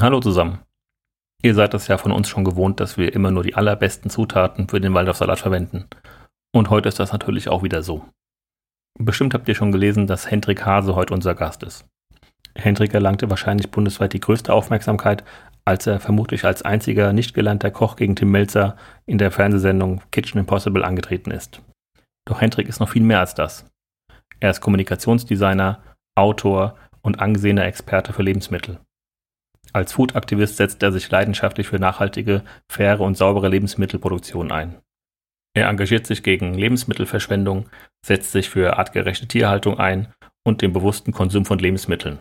Hallo zusammen. Ihr seid es ja von uns schon gewohnt, dass wir immer nur die allerbesten Zutaten für den Waldorfsalat verwenden. Und heute ist das natürlich auch wieder so. Bestimmt habt ihr schon gelesen, dass Hendrik Hase heute unser Gast ist. Hendrik erlangte wahrscheinlich bundesweit die größte Aufmerksamkeit, als er vermutlich als einziger nicht gelernter Koch gegen Tim Melzer in der Fernsehsendung Kitchen Impossible angetreten ist. Doch Hendrik ist noch viel mehr als das. Er ist Kommunikationsdesigner, Autor und angesehener Experte für Lebensmittel. Als Food-Aktivist setzt er sich leidenschaftlich für nachhaltige, faire und saubere Lebensmittelproduktion ein. Er engagiert sich gegen Lebensmittelverschwendung, setzt sich für artgerechte Tierhaltung ein und den bewussten Konsum von Lebensmitteln.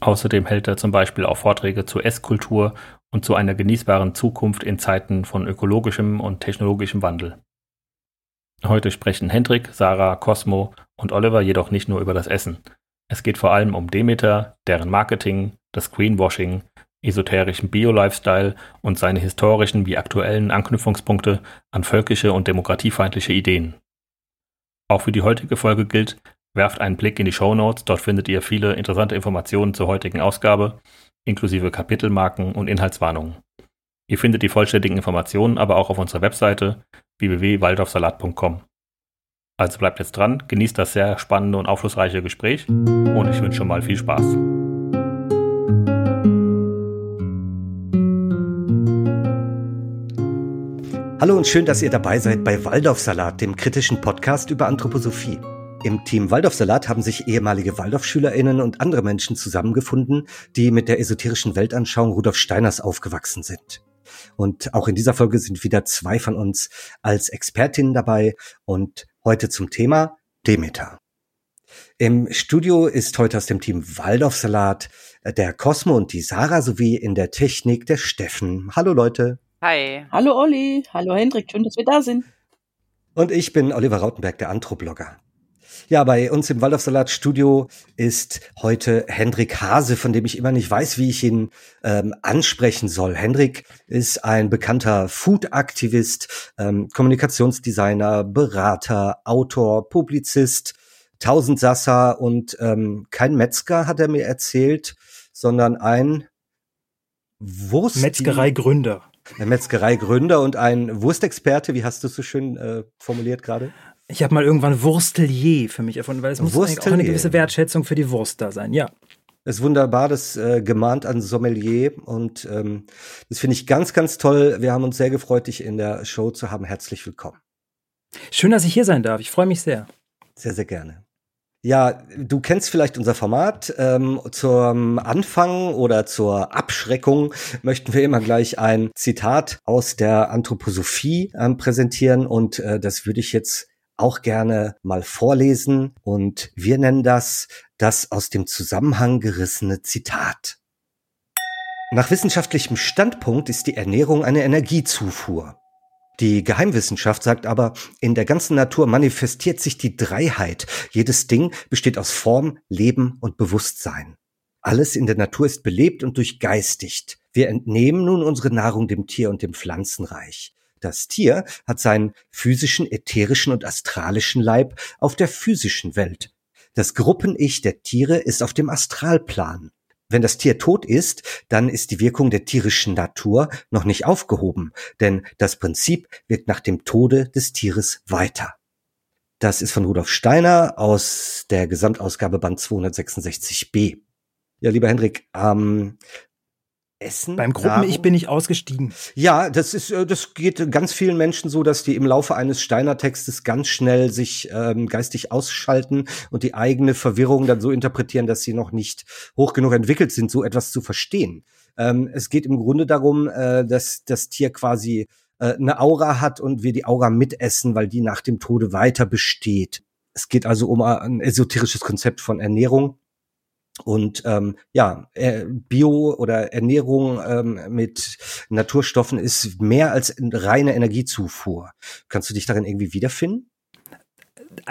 Außerdem hält er zum Beispiel auch Vorträge zur Esskultur und zu einer genießbaren Zukunft in Zeiten von ökologischem und technologischem Wandel. Heute sprechen Hendrik, Sarah, Cosmo und Oliver jedoch nicht nur über das Essen. Es geht vor allem um Demeter, deren Marketing, das Greenwashing, esoterischen Bio-Lifestyle und seine historischen wie aktuellen Anknüpfungspunkte an völkische und demokratiefeindliche Ideen. Auch für die heutige Folge gilt, werft einen Blick in die Show Notes, dort findet ihr viele interessante Informationen zur heutigen Ausgabe, inklusive Kapitelmarken und Inhaltswarnungen. Ihr findet die vollständigen Informationen aber auch auf unserer Webseite www.waldorfsalat.com. Also bleibt jetzt dran, genießt das sehr spannende und aufschlussreiche Gespräch und ich wünsche schon mal viel Spaß. Hallo und schön, dass ihr dabei seid bei Waldorfsalat, dem kritischen Podcast über Anthroposophie. Im Team Waldorfsalat haben sich ehemalige Waldorfschülerinnen und andere Menschen zusammengefunden, die mit der esoterischen Weltanschauung Rudolf Steiners aufgewachsen sind. Und auch in dieser Folge sind wieder zwei von uns als Expertinnen dabei und heute zum Thema Demeter. Im Studio ist heute aus dem Team Waldorfsalat der Cosmo und die Sarah sowie in der Technik der Steffen. Hallo Leute. Hi. Hallo Olli. Hallo Hendrik. Schön, dass wir da sind. Und ich bin Oliver Rautenberg, der Anthroblogger. Ja, bei uns im Waldorfsalat Studio ist heute Hendrik Hase, von dem ich immer nicht weiß, wie ich ihn ähm, ansprechen soll. Hendrik ist ein bekannter Food-Aktivist, ähm, Kommunikationsdesigner, Berater, Autor, Publizist, Tausendsasser und ähm, kein Metzger, hat er mir erzählt, sondern ein Wurst. Metzgereigründer. Ein Metzgereigründer und ein Wurstexperte, wie hast du es so schön äh, formuliert gerade? Ich habe mal irgendwann Wurstelier für mich erfunden, weil es muss auch eine gewisse Wertschätzung für die Wurst da sein, ja. Es ist wunderbar, das äh, gemahnt an Sommelier und ähm, das finde ich ganz, ganz toll. Wir haben uns sehr gefreut, dich in der Show zu haben. Herzlich willkommen. Schön, dass ich hier sein darf. Ich freue mich sehr. Sehr, sehr gerne. Ja, du kennst vielleicht unser Format. Ähm, zum Anfang oder zur Abschreckung möchten wir immer gleich ein Zitat aus der Anthroposophie ähm, präsentieren und äh, das würde ich jetzt auch gerne mal vorlesen und wir nennen das das aus dem Zusammenhang gerissene Zitat. Nach wissenschaftlichem Standpunkt ist die Ernährung eine Energiezufuhr. Die Geheimwissenschaft sagt aber, in der ganzen Natur manifestiert sich die Dreiheit. Jedes Ding besteht aus Form, Leben und Bewusstsein. Alles in der Natur ist belebt und durchgeistigt. Wir entnehmen nun unsere Nahrung dem Tier und dem Pflanzenreich. Das Tier hat seinen physischen, ätherischen und astralischen Leib auf der physischen Welt. Das Gruppen-Ich der Tiere ist auf dem Astralplan. Wenn das Tier tot ist, dann ist die Wirkung der tierischen Natur noch nicht aufgehoben, denn das Prinzip wirkt nach dem Tode des Tieres weiter. Das ist von Rudolf Steiner aus der Gesamtausgabe Band 266b. Ja, lieber Hendrik, ähm, Essen. Beim Gruppen-Ich bin ich ausgestiegen. Ja, das ist, äh, das geht ganz vielen Menschen so, dass die im Laufe eines Steiner-Textes ganz schnell sich ähm, geistig ausschalten und die eigene Verwirrung dann so interpretieren, dass sie noch nicht hoch genug entwickelt sind, so etwas zu verstehen. Ähm, es geht im Grunde darum, äh, dass das Tier quasi äh, eine Aura hat und wir die Aura mitessen, weil die nach dem Tode weiter besteht. Es geht also um ein esoterisches Konzept von Ernährung und ähm, ja, äh, Bio oder Ernährung ähm, mit Naturstoffen ist mehr als reine Energiezufuhr. Kannst du dich darin irgendwie wiederfinden?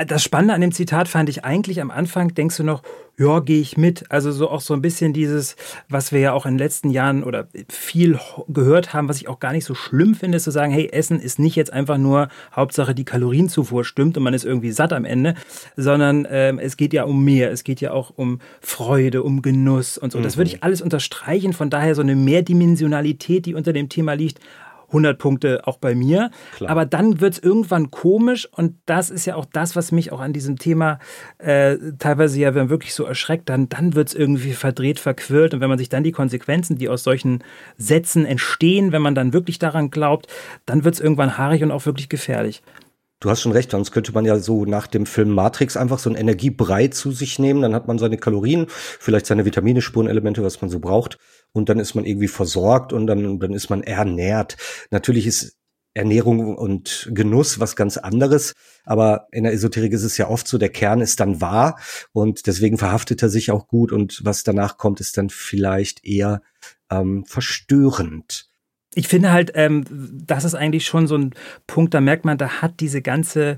Das Spannende an dem Zitat fand ich eigentlich am Anfang, denkst du noch, ja, gehe ich mit. Also so auch so ein bisschen dieses, was wir ja auch in den letzten Jahren oder viel gehört haben, was ich auch gar nicht so schlimm finde, ist zu sagen, hey, Essen ist nicht jetzt einfach nur Hauptsache die Kalorienzufuhr stimmt und man ist irgendwie satt am Ende, sondern ähm, es geht ja um mehr. Es geht ja auch um Freude, um Genuss und so. Mhm. Das würde ich alles unterstreichen. Von daher so eine Mehrdimensionalität, die unter dem Thema liegt, 100 Punkte auch bei mir. Klar. Aber dann wird es irgendwann komisch und das ist ja auch das, was mich auch an diesem Thema äh, teilweise ja, wenn wirklich so erschreckt, dann, dann wird es irgendwie verdreht, verquirlt und wenn man sich dann die Konsequenzen, die aus solchen Sätzen entstehen, wenn man dann wirklich daran glaubt, dann wird es irgendwann haarig und auch wirklich gefährlich. Du hast schon recht, sonst könnte man ja so nach dem Film Matrix einfach so ein Energiebrei zu sich nehmen, dann hat man seine Kalorien, vielleicht seine Vitamine, Spurenelemente, was man so braucht und dann ist man irgendwie versorgt und dann, dann ist man ernährt. Natürlich ist Ernährung und Genuss was ganz anderes. Aber in der Esoterik ist es ja oft so, der Kern ist dann wahr und deswegen verhaftet er sich auch gut und was danach kommt, ist dann vielleicht eher ähm, verstörend ich finde halt, ähm, das ist eigentlich schon so ein Punkt, da merkt man, da hat diese ganze,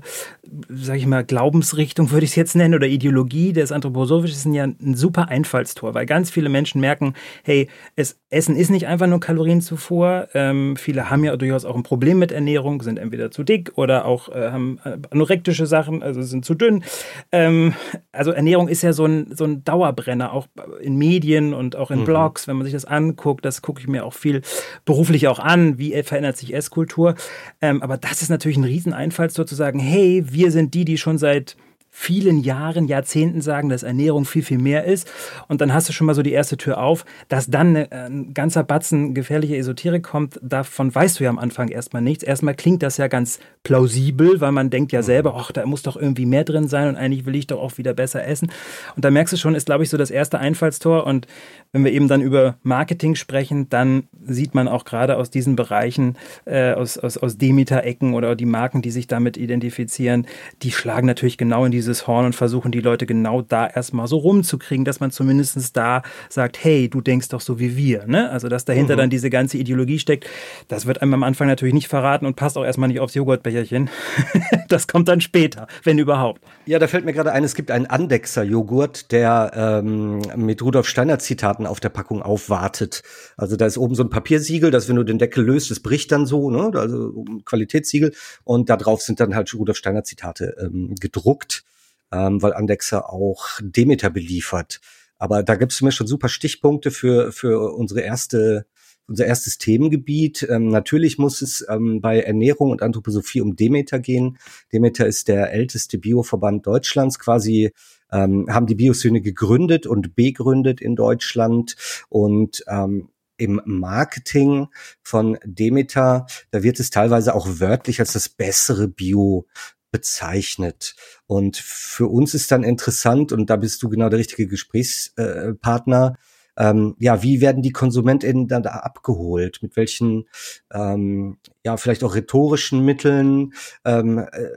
sag ich mal, Glaubensrichtung, würde ich es jetzt nennen, oder Ideologie des Anthroposophischen ja ein super Einfallstor, weil ganz viele Menschen merken, hey, es, Essen ist nicht einfach nur Kalorienzufuhr. Ähm, viele haben ja durchaus auch ein Problem mit Ernährung, sind entweder zu dick oder auch äh, haben äh, anorektische Sachen, also sind zu dünn. Ähm, also Ernährung ist ja so ein, so ein Dauerbrenner, auch in Medien und auch in mhm. Blogs, wenn man sich das anguckt, das gucke ich mir auch viel beruflich sich auch an, wie verändert sich Esskultur. Ähm, aber das ist natürlich ein Rieseneinfall, zu sagen, hey, wir sind die, die schon seit vielen Jahren, Jahrzehnten sagen, dass Ernährung viel, viel mehr ist. Und dann hast du schon mal so die erste Tür auf, dass dann äh, ein ganzer Batzen gefährliche Esoterik kommt. Davon weißt du ja am Anfang erstmal nichts. Erstmal klingt das ja ganz plausibel, weil man denkt ja mhm. selber, ach, da muss doch irgendwie mehr drin sein und eigentlich will ich doch auch wieder besser essen. Und da merkst du schon, ist, glaube ich, so das erste Einfallstor. Und wenn wir eben dann über Marketing sprechen, dann sieht man auch gerade aus diesen Bereichen, äh, aus, aus, aus Demeter-Ecken oder die Marken, die sich damit identifizieren, die schlagen natürlich genau in diese dieses Horn und versuchen die Leute genau da erstmal so rumzukriegen, dass man zumindest da sagt, hey, du denkst doch so wie wir. Ne? Also, dass dahinter mhm. dann diese ganze Ideologie steckt, das wird einem am Anfang natürlich nicht verraten und passt auch erstmal nicht aufs Joghurtbecherchen. das kommt dann später, wenn überhaupt. Ja, da fällt mir gerade ein, es gibt einen Andexer-Joghurt, der ähm, mit Rudolf Steiner-Zitaten auf der Packung aufwartet. Also da ist oben so ein Papiersiegel, dass wenn du den Deckel löst, es bricht dann so, ne? also Qualitätssiegel. Und da drauf sind dann halt Rudolf Steiner-Zitate ähm, gedruckt ähm, weil Andexer auch Demeter beliefert. Aber da gibt es mir schon super Stichpunkte für, für unsere erste unser erstes Themengebiet. Ähm, natürlich muss es ähm, bei Ernährung und Anthroposophie um Demeter gehen. Demeter ist der älteste Bioverband Deutschlands, quasi ähm, haben die Bioszene gegründet und begründet in Deutschland und ähm, im Marketing von Demeter, da wird es teilweise auch wörtlich als das bessere Bio bezeichnet. Und für uns ist dann interessant, und da bist du genau der richtige Gesprächspartner, ähm, ja, wie werden die KonsumentInnen dann da abgeholt? Mit welchen, ähm, ja, vielleicht auch rhetorischen Mitteln ähm, äh,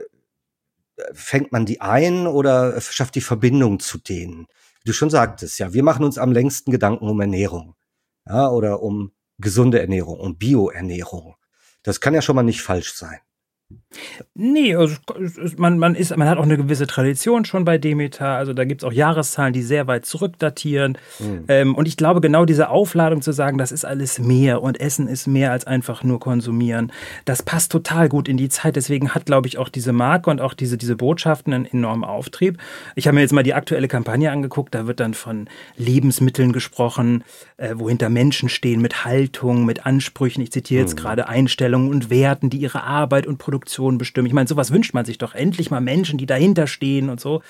fängt man die ein oder schafft die Verbindung zu denen? Wie du schon sagtest, ja, wir machen uns am längsten Gedanken um Ernährung, ja, oder um gesunde Ernährung, um Bioernährung. Das kann ja schon mal nicht falsch sein. Nee, also man, man, ist, man hat auch eine gewisse Tradition schon bei Demeter. Also da gibt es auch Jahreszahlen, die sehr weit zurückdatieren. Mhm. Ähm, und ich glaube, genau diese Aufladung zu sagen, das ist alles mehr und Essen ist mehr als einfach nur konsumieren, das passt total gut in die Zeit. Deswegen hat, glaube ich, auch diese Marke und auch diese, diese Botschaften einen enormen Auftrieb. Ich habe mir jetzt mal die aktuelle Kampagne angeguckt. Da wird dann von Lebensmitteln gesprochen, äh, wohinter Menschen stehen, mit Haltung, mit Ansprüchen. Ich zitiere jetzt mhm. gerade Einstellungen und Werten, die ihre Arbeit und Produktion Produktion bestimmen. Ich meine, sowas wünscht man sich doch. Endlich mal Menschen, die dahinter stehen und so.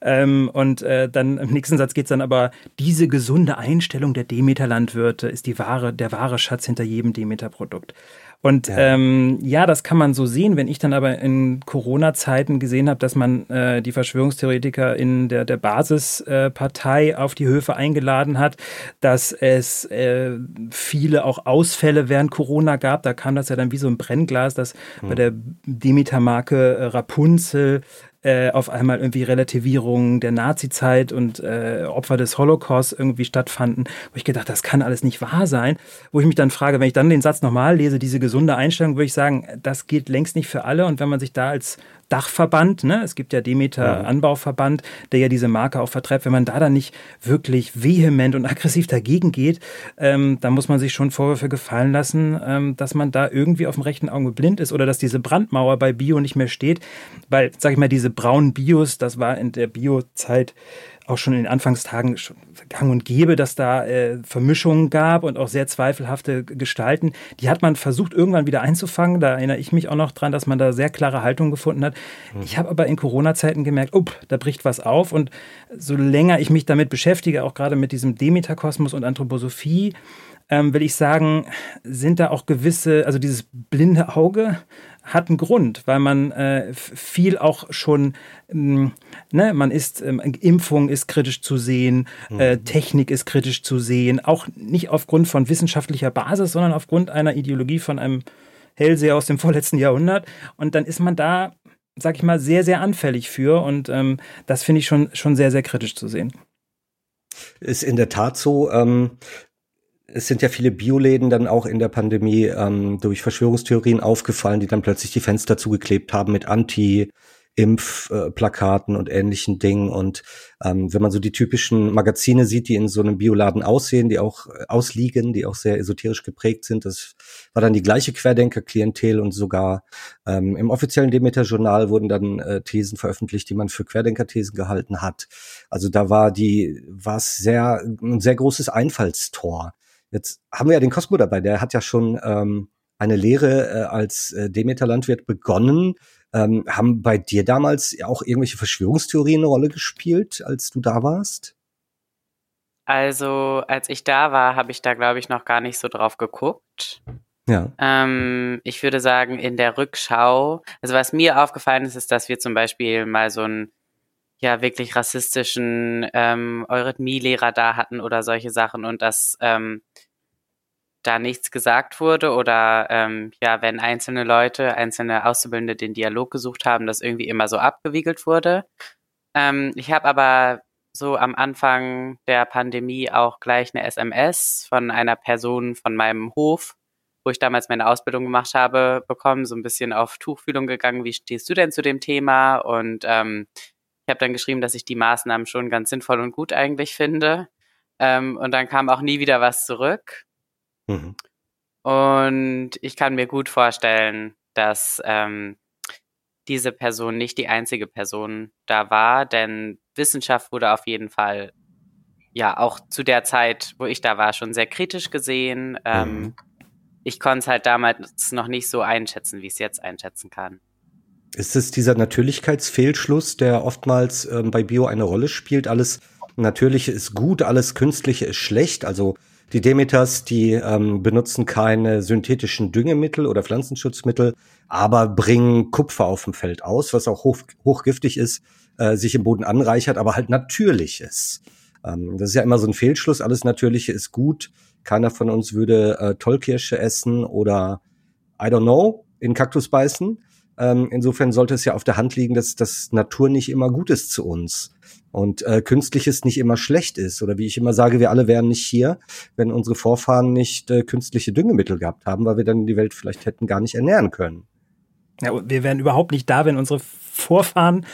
Ähm, und äh, dann im nächsten Satz geht es dann aber, diese gesunde Einstellung der Demeter-Landwirte ist die wahre, der wahre Schatz hinter jedem Demeter-Produkt. Und ja. Ähm, ja, das kann man so sehen. Wenn ich dann aber in Corona-Zeiten gesehen habe, dass man äh, die Verschwörungstheoretiker in der, der Basispartei äh, auf die Höfe eingeladen hat, dass es äh, viele auch Ausfälle während Corona gab, da kam das ja dann wie so ein Brennglas, dass hm. bei der Demeter-Marke äh, Rapunzel äh, auf einmal irgendwie Relativierungen der Nazi-Zeit und äh, Opfer des Holocaust irgendwie stattfanden, wo ich gedacht, das kann alles nicht wahr sein. Wo ich mich dann frage, wenn ich dann den Satz nochmal lese, diese gesunde Einstellung, würde ich sagen, das gilt längst nicht für alle. Und wenn man sich da als Dachverband, ne? es gibt ja Demeter Anbauverband, der ja diese Marke auch vertreibt, wenn man da dann nicht wirklich vehement und aggressiv dagegen geht, ähm, dann muss man sich schon Vorwürfe gefallen lassen, ähm, dass man da irgendwie auf dem rechten Auge blind ist oder dass diese Brandmauer bei Bio nicht mehr steht, weil, sag ich mal, diese braunen Bios, das war in der Bio-Zeit auch schon in den Anfangstagen gang und gäbe, dass da äh, Vermischungen gab und auch sehr zweifelhafte Gestalten. Die hat man versucht irgendwann wieder einzufangen. Da erinnere ich mich auch noch dran, dass man da sehr klare Haltung gefunden hat. Mhm. Ich habe aber in Corona-Zeiten gemerkt, oh, da bricht was auf. Und so länger ich mich damit beschäftige, auch gerade mit diesem Demeter-Kosmos und Anthroposophie, ähm, will ich sagen, sind da auch gewisse, also dieses blinde Auge hat einen Grund, weil man äh, viel auch schon, ähm, ne, man ist, ähm, Impfung ist kritisch zu sehen, mhm. äh, Technik ist kritisch zu sehen, auch nicht aufgrund von wissenschaftlicher Basis, sondern aufgrund einer Ideologie von einem Hellseher aus dem vorletzten Jahrhundert. Und dann ist man da, sag ich mal, sehr, sehr anfällig für. Und ähm, das finde ich schon, schon sehr, sehr kritisch zu sehen. Ist in der Tat so. Ähm, es sind ja viele Bioläden dann auch in der Pandemie ähm, durch Verschwörungstheorien aufgefallen, die dann plötzlich die Fenster zugeklebt haben mit Anti- Impfplakaten und ähnlichen Dingen. Und ähm, wenn man so die typischen Magazine sieht, die in so einem Bioladen aussehen, die auch äh, ausliegen, die auch sehr esoterisch geprägt sind, das war dann die gleiche Querdenker-Klientel und sogar ähm, im offiziellen Demeter-Journal wurden dann äh, Thesen veröffentlicht, die man für Querdenker-Thesen gehalten hat. Also da war die, war es sehr, ein sehr großes Einfallstor. Jetzt haben wir ja den Cosmo dabei, der hat ja schon ähm, eine Lehre äh, als äh, Demeter-Landwirt begonnen. Ähm, haben bei dir damals auch irgendwelche Verschwörungstheorien eine Rolle gespielt, als du da warst? Also, als ich da war, habe ich da, glaube ich, noch gar nicht so drauf geguckt. Ja. Ähm, ich würde sagen, in der Rückschau, also was mir aufgefallen ist, ist, dass wir zum Beispiel mal so ein ja wirklich rassistischen ähm, Eurythmie-Lehrer da hatten oder solche Sachen und dass ähm, da nichts gesagt wurde oder ähm, ja, wenn einzelne Leute, einzelne Auszubildende den Dialog gesucht haben, das irgendwie immer so abgewiegelt wurde. Ähm, ich habe aber so am Anfang der Pandemie auch gleich eine SMS von einer Person von meinem Hof, wo ich damals meine Ausbildung gemacht habe, bekommen, so ein bisschen auf Tuchfühlung gegangen, wie stehst du denn zu dem Thema? Und ähm, habe dann geschrieben, dass ich die Maßnahmen schon ganz sinnvoll und gut eigentlich finde. Ähm, und dann kam auch nie wieder was zurück. Mhm. Und ich kann mir gut vorstellen, dass ähm, diese Person nicht die einzige Person da war, denn Wissenschaft wurde auf jeden Fall ja auch zu der Zeit, wo ich da war, schon sehr kritisch gesehen. Ähm, mhm. Ich konnte es halt damals noch nicht so einschätzen, wie ich es jetzt einschätzen kann. Ist es dieser Natürlichkeitsfehlschluss, der oftmals ähm, bei Bio eine Rolle spielt? Alles Natürliche ist gut, alles Künstliche ist schlecht. Also die Demeters, die ähm, benutzen keine synthetischen Düngemittel oder Pflanzenschutzmittel, aber bringen Kupfer auf dem Feld aus, was auch hoch, hochgiftig ist, äh, sich im Boden anreichert, aber halt natürlich ist. Ähm, das ist ja immer so ein Fehlschluss. Alles Natürliche ist gut. Keiner von uns würde äh, Tollkirsche essen oder I don't know, in Kaktus beißen. Ähm, insofern sollte es ja auf der Hand liegen, dass das Natur nicht immer gut ist zu uns und äh, künstliches nicht immer schlecht ist. Oder wie ich immer sage, wir alle wären nicht hier, wenn unsere Vorfahren nicht äh, künstliche Düngemittel gehabt haben, weil wir dann die Welt vielleicht hätten gar nicht ernähren können. Ja, wir wären überhaupt nicht da, wenn unsere Vorfahren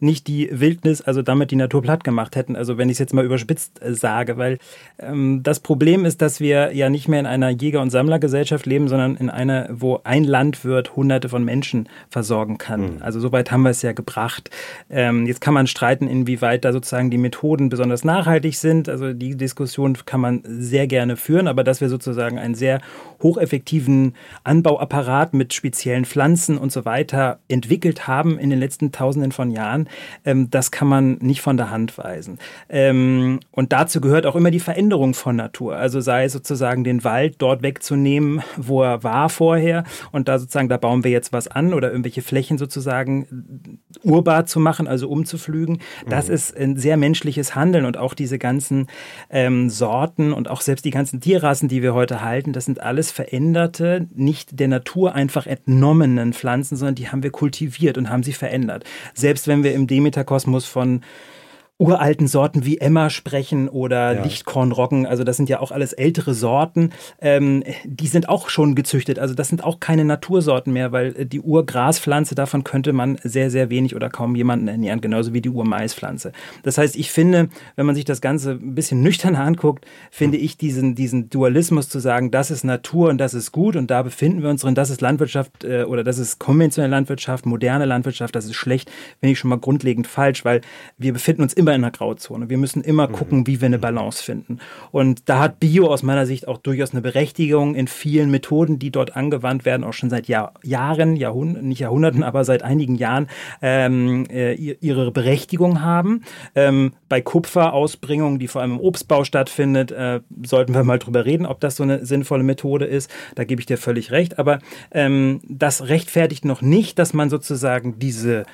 nicht die Wildnis, also damit die Natur platt gemacht hätten. Also wenn ich es jetzt mal überspitzt äh, sage, weil ähm, das Problem ist, dass wir ja nicht mehr in einer Jäger- und Sammlergesellschaft leben, sondern in einer, wo ein Landwirt hunderte von Menschen versorgen kann. Mhm. Also soweit haben wir es ja gebracht. Ähm, jetzt kann man streiten, inwieweit da sozusagen die Methoden besonders nachhaltig sind. Also die Diskussion kann man sehr gerne führen, aber dass wir sozusagen einen sehr hocheffektiven Anbauapparat mit speziellen Pflanzen und so weiter entwickelt haben in den letzten Tausenden von Jahren, ähm, das kann man nicht von der Hand weisen. Ähm, und dazu gehört auch immer die Veränderung von Natur. Also sei es sozusagen den Wald dort wegzunehmen, wo er war vorher und da sozusagen, da bauen wir jetzt was an oder irgendwelche Flächen sozusagen urbar zu machen, also umzuflügen. Das mhm. ist ein sehr menschliches Handeln und auch diese ganzen ähm, Sorten und auch selbst die ganzen Tierrassen, die wir heute halten, das sind alles veränderte, nicht der Natur einfach entnommenen Pflanzen, sondern die haben wir kultiviert und haben sie verändert verändert. Selbst wenn wir im Demeter-Kosmos von uralten Sorten wie Emma sprechen oder ja. Lichtkornroggen, also das sind ja auch alles ältere Sorten, ähm, die sind auch schon gezüchtet. Also das sind auch keine Natursorten mehr, weil äh, die Urgraspflanze, davon könnte man sehr, sehr wenig oder kaum jemanden ernähren, genauso wie die Urmaispflanze. Das heißt, ich finde, wenn man sich das Ganze ein bisschen nüchterner anguckt, finde ich diesen, diesen Dualismus zu sagen, das ist Natur und das ist gut und da befinden wir uns drin, das ist Landwirtschaft äh, oder das ist konventionelle Landwirtschaft, moderne Landwirtschaft, das ist schlecht, finde ich schon mal grundlegend falsch, weil wir befinden uns immer immer in einer Grauzone. Wir müssen immer mhm. gucken, wie wir eine Balance finden. Und da hat Bio aus meiner Sicht auch durchaus eine Berechtigung in vielen Methoden, die dort angewandt werden, auch schon seit Jahr, Jahren, Jahrhund nicht Jahrhunderten, aber seit einigen Jahren ähm, äh, ihre Berechtigung haben. Ähm, bei Kupferausbringung, die vor allem im Obstbau stattfindet, äh, sollten wir mal drüber reden, ob das so eine sinnvolle Methode ist. Da gebe ich dir völlig recht. Aber ähm, das rechtfertigt noch nicht, dass man sozusagen diese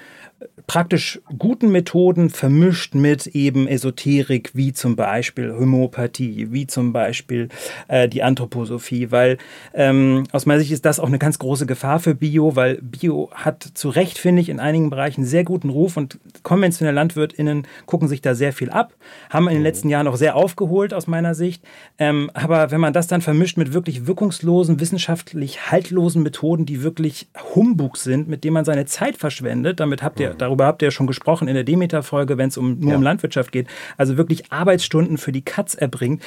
praktisch guten Methoden vermischt mit eben Esoterik, wie zum Beispiel Homöopathie, wie zum Beispiel äh, die Anthroposophie, weil ähm, aus meiner Sicht ist das auch eine ganz große Gefahr für Bio, weil Bio hat zu Recht, finde ich, in einigen Bereichen sehr guten Ruf und konventionelle LandwirtInnen gucken sich da sehr viel ab, haben in den letzten Jahren auch sehr aufgeholt aus meiner Sicht. Ähm, aber wenn man das dann vermischt mit wirklich wirkungslosen, wissenschaftlich haltlosen Methoden, die wirklich Humbug sind, mit denen man seine Zeit verschwendet, damit habt ihr darüber habt ihr ja schon gesprochen in der Demeter-Folge, wenn es um, nur ja. um Landwirtschaft geht, also wirklich Arbeitsstunden für die Katz erbringt,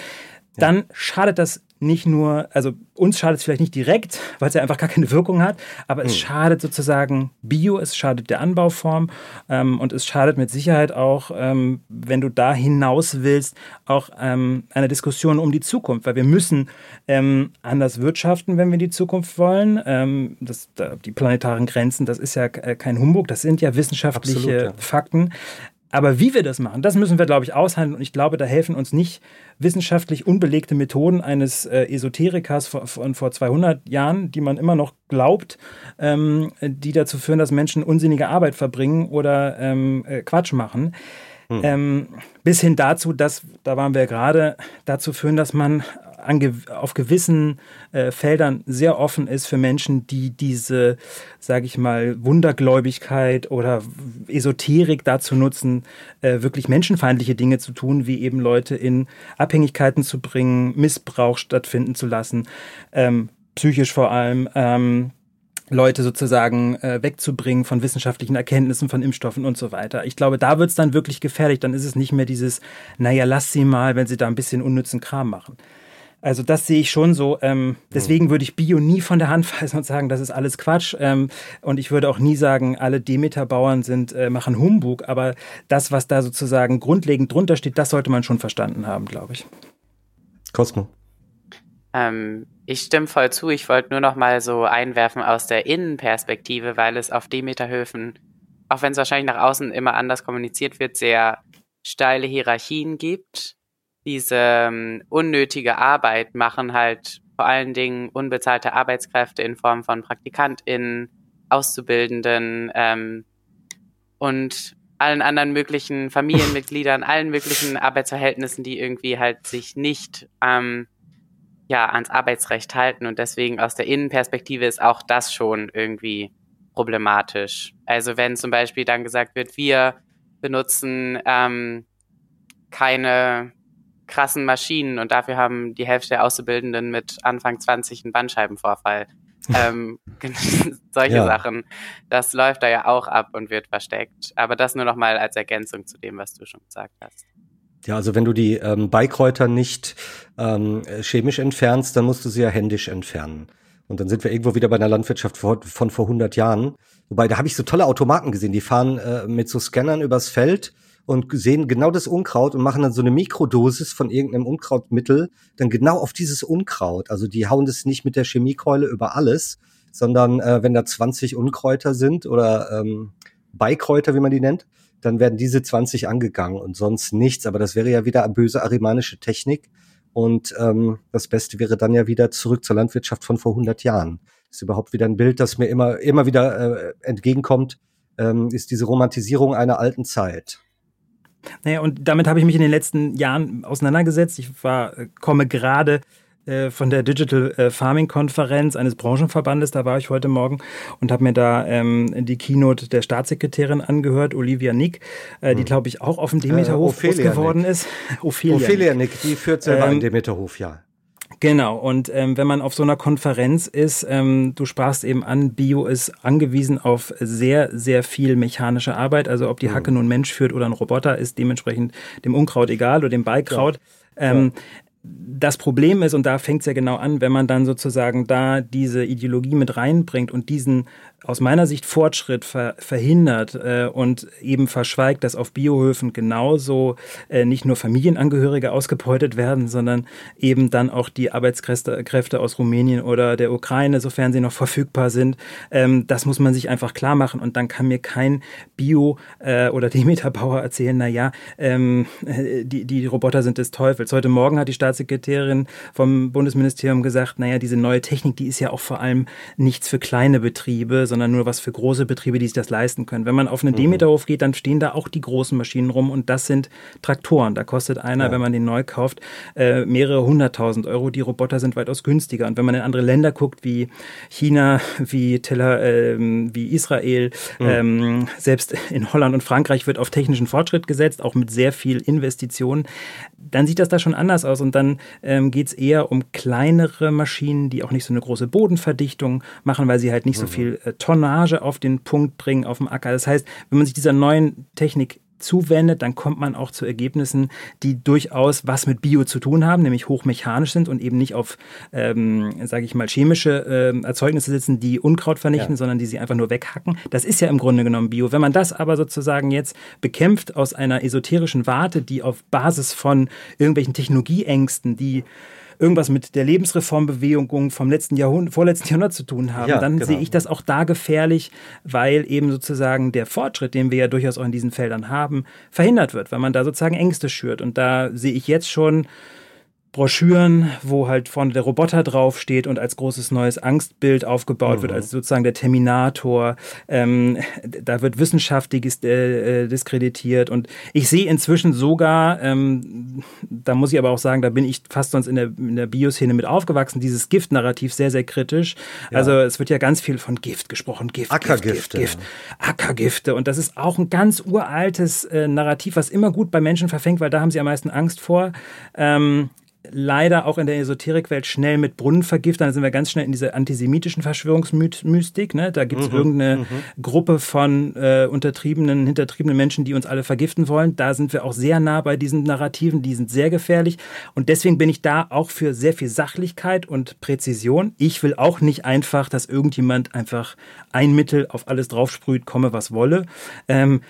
dann ja. schadet das nicht nur, also uns schadet es vielleicht nicht direkt, weil es ja einfach gar keine Wirkung hat, aber es hm. schadet sozusagen Bio, es schadet der Anbauform ähm, und es schadet mit Sicherheit auch, ähm, wenn du da hinaus willst, auch ähm, eine Diskussion um die Zukunft, weil wir müssen ähm, anders wirtschaften, wenn wir die Zukunft wollen. Ähm, das, da, die planetaren Grenzen, das ist ja äh, kein Humbug, das sind ja wissenschaftliche Absolut, ja. Fakten. Aber wie wir das machen, das müssen wir, glaube ich, aushandeln. Und ich glaube, da helfen uns nicht wissenschaftlich unbelegte Methoden eines äh, Esoterikers von, von, vor 200 Jahren, die man immer noch glaubt, ähm, die dazu führen, dass Menschen unsinnige Arbeit verbringen oder ähm, äh, Quatsch machen. Hm. Ähm, bis hin dazu, dass, da waren wir gerade, dazu führen, dass man an, auf gewissen äh, Feldern sehr offen ist für Menschen, die diese, sage ich mal, Wundergläubigkeit oder Esoterik dazu nutzen, äh, wirklich menschenfeindliche Dinge zu tun, wie eben Leute in Abhängigkeiten zu bringen, Missbrauch stattfinden zu lassen, ähm, psychisch vor allem. Ähm, Leute sozusagen äh, wegzubringen von wissenschaftlichen Erkenntnissen, von Impfstoffen und so weiter. Ich glaube, da wird es dann wirklich gefährlich. Dann ist es nicht mehr dieses, naja, lass sie mal, wenn sie da ein bisschen unnützen Kram machen. Also das sehe ich schon so. Ähm, deswegen würde ich Bio nie von der Hand weisen und sagen, das ist alles Quatsch. Ähm, und ich würde auch nie sagen, alle Demeter-Bauern sind äh, machen Humbug. Aber das, was da sozusagen grundlegend drunter steht, das sollte man schon verstanden haben, glaube ich. Cosmo. Ähm, ich stimme voll zu. Ich wollte nur noch mal so einwerfen aus der Innenperspektive, weil es auf Demeterhöfen, auch wenn es wahrscheinlich nach außen immer anders kommuniziert wird, sehr steile Hierarchien gibt diese ähm, unnötige Arbeit machen halt vor allen Dingen unbezahlte Arbeitskräfte in Form von PraktikantInnen, Auszubildenden ähm, und allen anderen möglichen Familienmitgliedern, allen möglichen Arbeitsverhältnissen, die irgendwie halt sich nicht ähm, ja ans Arbeitsrecht halten und deswegen aus der Innenperspektive ist auch das schon irgendwie problematisch. Also wenn zum Beispiel dann gesagt wird, wir benutzen ähm, keine krassen Maschinen und dafür haben die Hälfte der Auszubildenden mit Anfang 20 einen Bandscheibenvorfall. ähm, solche ja. Sachen. Das läuft da ja auch ab und wird versteckt. Aber das nur noch mal als Ergänzung zu dem, was du schon gesagt hast. Ja, also wenn du die ähm, Beikräuter nicht ähm, chemisch entfernst, dann musst du sie ja händisch entfernen. Und dann sind wir irgendwo wieder bei einer Landwirtschaft von, von vor 100 Jahren. Wobei, da habe ich so tolle Automaten gesehen, die fahren äh, mit so Scannern übers Feld und sehen genau das Unkraut und machen dann so eine Mikrodosis von irgendeinem Unkrautmittel dann genau auf dieses Unkraut. Also die hauen das nicht mit der Chemiekeule über alles, sondern äh, wenn da 20 Unkräuter sind oder ähm, Beikräuter, wie man die nennt, dann werden diese 20 angegangen und sonst nichts. Aber das wäre ja wieder böse arimanische Technik. Und ähm, das Beste wäre dann ja wieder zurück zur Landwirtschaft von vor 100 Jahren. Das ist überhaupt wieder ein Bild, das mir immer, immer wieder äh, entgegenkommt, ähm, ist diese Romantisierung einer alten Zeit. Naja, und damit habe ich mich in den letzten Jahren auseinandergesetzt. Ich war, komme gerade äh, von der Digital äh, Farming Konferenz eines Branchenverbandes. Da war ich heute Morgen und habe mir da ähm, die Keynote der Staatssekretärin angehört, Olivia Nick, äh, die hm. glaube ich auch auf dem Demeterhof äh, groß geworden Nick. ist. Ophelia, Ophelia Nick. Nick, die führt selber ähm, einen Demeterhof, ja. Genau, und ähm, wenn man auf so einer Konferenz ist, ähm, du sprachst eben an, Bio ist angewiesen auf sehr, sehr viel mechanische Arbeit. Also ob die Hacke mhm. nun Mensch führt oder ein Roboter, ist dementsprechend dem Unkraut egal oder dem Beikraut. Ja. Ähm, ja das Problem ist, und da fängt es ja genau an, wenn man dann sozusagen da diese Ideologie mit reinbringt und diesen aus meiner Sicht Fortschritt ver verhindert äh, und eben verschweigt, dass auf Biohöfen genauso äh, nicht nur Familienangehörige ausgebeutet werden, sondern eben dann auch die Arbeitskräfte Kräfte aus Rumänien oder der Ukraine, sofern sie noch verfügbar sind. Ähm, das muss man sich einfach klar machen und dann kann mir kein Bio- äh, oder Demeterbauer erzählen, na ja, ähm, die, die Roboter sind des Teufels. Heute Morgen hat die Staatssekretärin vom Bundesministerium gesagt, naja, diese neue Technik, die ist ja auch vor allem nichts für kleine Betriebe, sondern nur was für große Betriebe, die sich das leisten können. Wenn man auf einen mhm. Demeterhof geht, dann stehen da auch die großen Maschinen rum und das sind Traktoren. Da kostet einer, ja. wenn man den neu kauft, äh, mehrere hunderttausend Euro. Die Roboter sind weitaus günstiger. Und wenn man in andere Länder guckt, wie China, wie, Teller, äh, wie Israel, mhm. ähm, selbst in Holland und Frankreich wird auf technischen Fortschritt gesetzt, auch mit sehr viel Investitionen, dann sieht das da schon anders aus. Und dann ähm, geht es eher um kleinere Maschinen, die auch nicht so eine große Bodenverdichtung machen, weil sie halt nicht mhm. so viel äh, Tonnage auf den Punkt bringen auf dem Acker. Das heißt, wenn man sich dieser neuen Technik zuwendet, dann kommt man auch zu Ergebnissen, die durchaus was mit Bio zu tun haben, nämlich hochmechanisch sind und eben nicht auf, ähm, sage ich mal, chemische äh, Erzeugnisse sitzen, die Unkraut vernichten, ja. sondern die sie einfach nur weghacken. Das ist ja im Grunde genommen Bio. Wenn man das aber sozusagen jetzt bekämpft aus einer esoterischen Warte, die auf Basis von irgendwelchen Technologieängsten, die irgendwas mit der Lebensreformbewegung vom letzten Jahrhundert, vorletzten Jahrhundert zu tun haben, ja, dann genau. sehe ich das auch da gefährlich, weil eben sozusagen der Fortschritt, den wir ja durchaus auch in diesen Feldern haben, verhindert wird, weil man da sozusagen Ängste schürt. Und da sehe ich jetzt schon Broschüren, wo halt vorne der Roboter draufsteht und als großes neues Angstbild aufgebaut mhm. wird, als sozusagen der Terminator. Ähm, da wird Wissenschaft äh, äh, diskreditiert und ich sehe inzwischen sogar, ähm, da muss ich aber auch sagen, da bin ich fast sonst in der, in der Bioszene mit aufgewachsen, dieses Gift-Narrativ sehr, sehr kritisch. Ja. Also es wird ja ganz viel von Gift gesprochen, Gift, Ackergifte. Gift, Gift, Gift, Ackergifte und das ist auch ein ganz uraltes äh, Narrativ, was immer gut bei Menschen verfängt, weil da haben sie am meisten Angst vor. Ähm, leider auch in der Esoterikwelt schnell mit Brunnenvergiftern. Da sind wir ganz schnell in dieser antisemitischen Verschwörungsmystik. Ne? Da gibt es mhm, irgendeine mhm. Gruppe von äh, untertriebenen, hintertriebenen Menschen, die uns alle vergiften wollen. Da sind wir auch sehr nah bei diesen Narrativen. Die sind sehr gefährlich. Und deswegen bin ich da auch für sehr viel Sachlichkeit und Präzision. Ich will auch nicht einfach, dass irgendjemand einfach ein Mittel auf alles draufsprüht, komme was wolle. Ähm,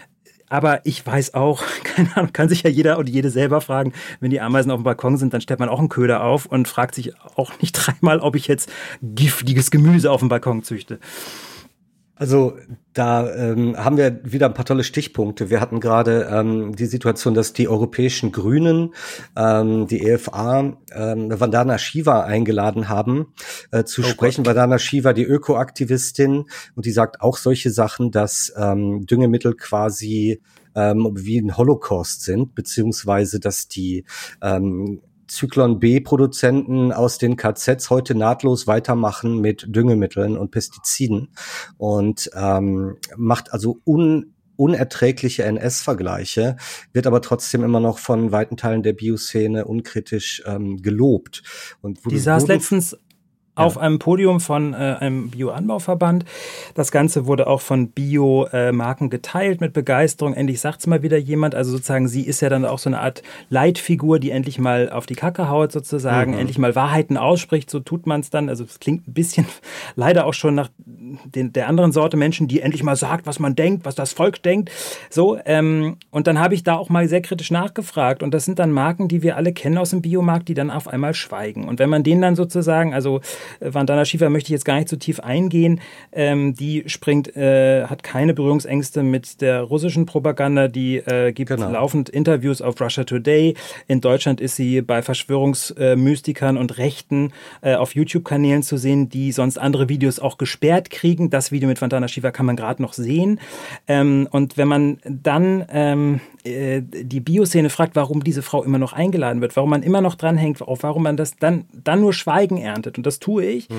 aber ich weiß auch, keine Ahnung, kann sich ja jeder und jede selber fragen, wenn die Ameisen auf dem Balkon sind, dann stellt man auch einen Köder auf und fragt sich auch nicht dreimal, ob ich jetzt giftiges Gemüse auf dem Balkon züchte. Also da ähm, haben wir wieder ein paar tolle Stichpunkte. Wir hatten gerade ähm, die Situation, dass die europäischen Grünen, ähm, die EFA, ähm, Vandana Shiva eingeladen haben äh, zu oh sprechen. Gott. Vandana Shiva, die Ökoaktivistin, und die sagt auch solche Sachen, dass ähm, Düngemittel quasi ähm, wie ein Holocaust sind, beziehungsweise dass die ähm, Zyklon B-Produzenten aus den KZs heute nahtlos weitermachen mit Düngemitteln und Pestiziden und ähm, macht also un unerträgliche NS-Vergleiche, wird aber trotzdem immer noch von weiten Teilen der Bioszene unkritisch ähm, gelobt. Und Die saß letztens auf einem Podium von äh, einem Bioanbauverband. Das Ganze wurde auch von Biomarken äh, geteilt mit Begeisterung. Endlich sagt es mal wieder jemand. Also sozusagen, sie ist ja dann auch so eine Art Leitfigur, die endlich mal auf die Kacke haut sozusagen, mhm. endlich mal Wahrheiten ausspricht. So tut man es dann. Also es klingt ein bisschen leider auch schon nach den, der anderen Sorte Menschen, die endlich mal sagt, was man denkt, was das Volk denkt. So, ähm, und dann habe ich da auch mal sehr kritisch nachgefragt. Und das sind dann Marken, die wir alle kennen aus dem Biomarkt, die dann auf einmal schweigen. Und wenn man denen dann sozusagen, also Vandana Shiva möchte ich jetzt gar nicht so tief eingehen. Ähm, die springt, äh, hat keine Berührungsängste mit der russischen Propaganda. Die äh, gibt genau. laufend Interviews auf Russia Today. In Deutschland ist sie bei Verschwörungsmystikern und Rechten äh, auf YouTube-Kanälen zu sehen, die sonst andere Videos auch gesperrt kriegen. Das Video mit Vandana Shiva kann man gerade noch sehen. Ähm, und wenn man dann ähm, äh, die Bioszene fragt, warum diese Frau immer noch eingeladen wird, warum man immer noch dranhängt, auf warum man das dann, dann nur Schweigen erntet, und das tue ich, mhm.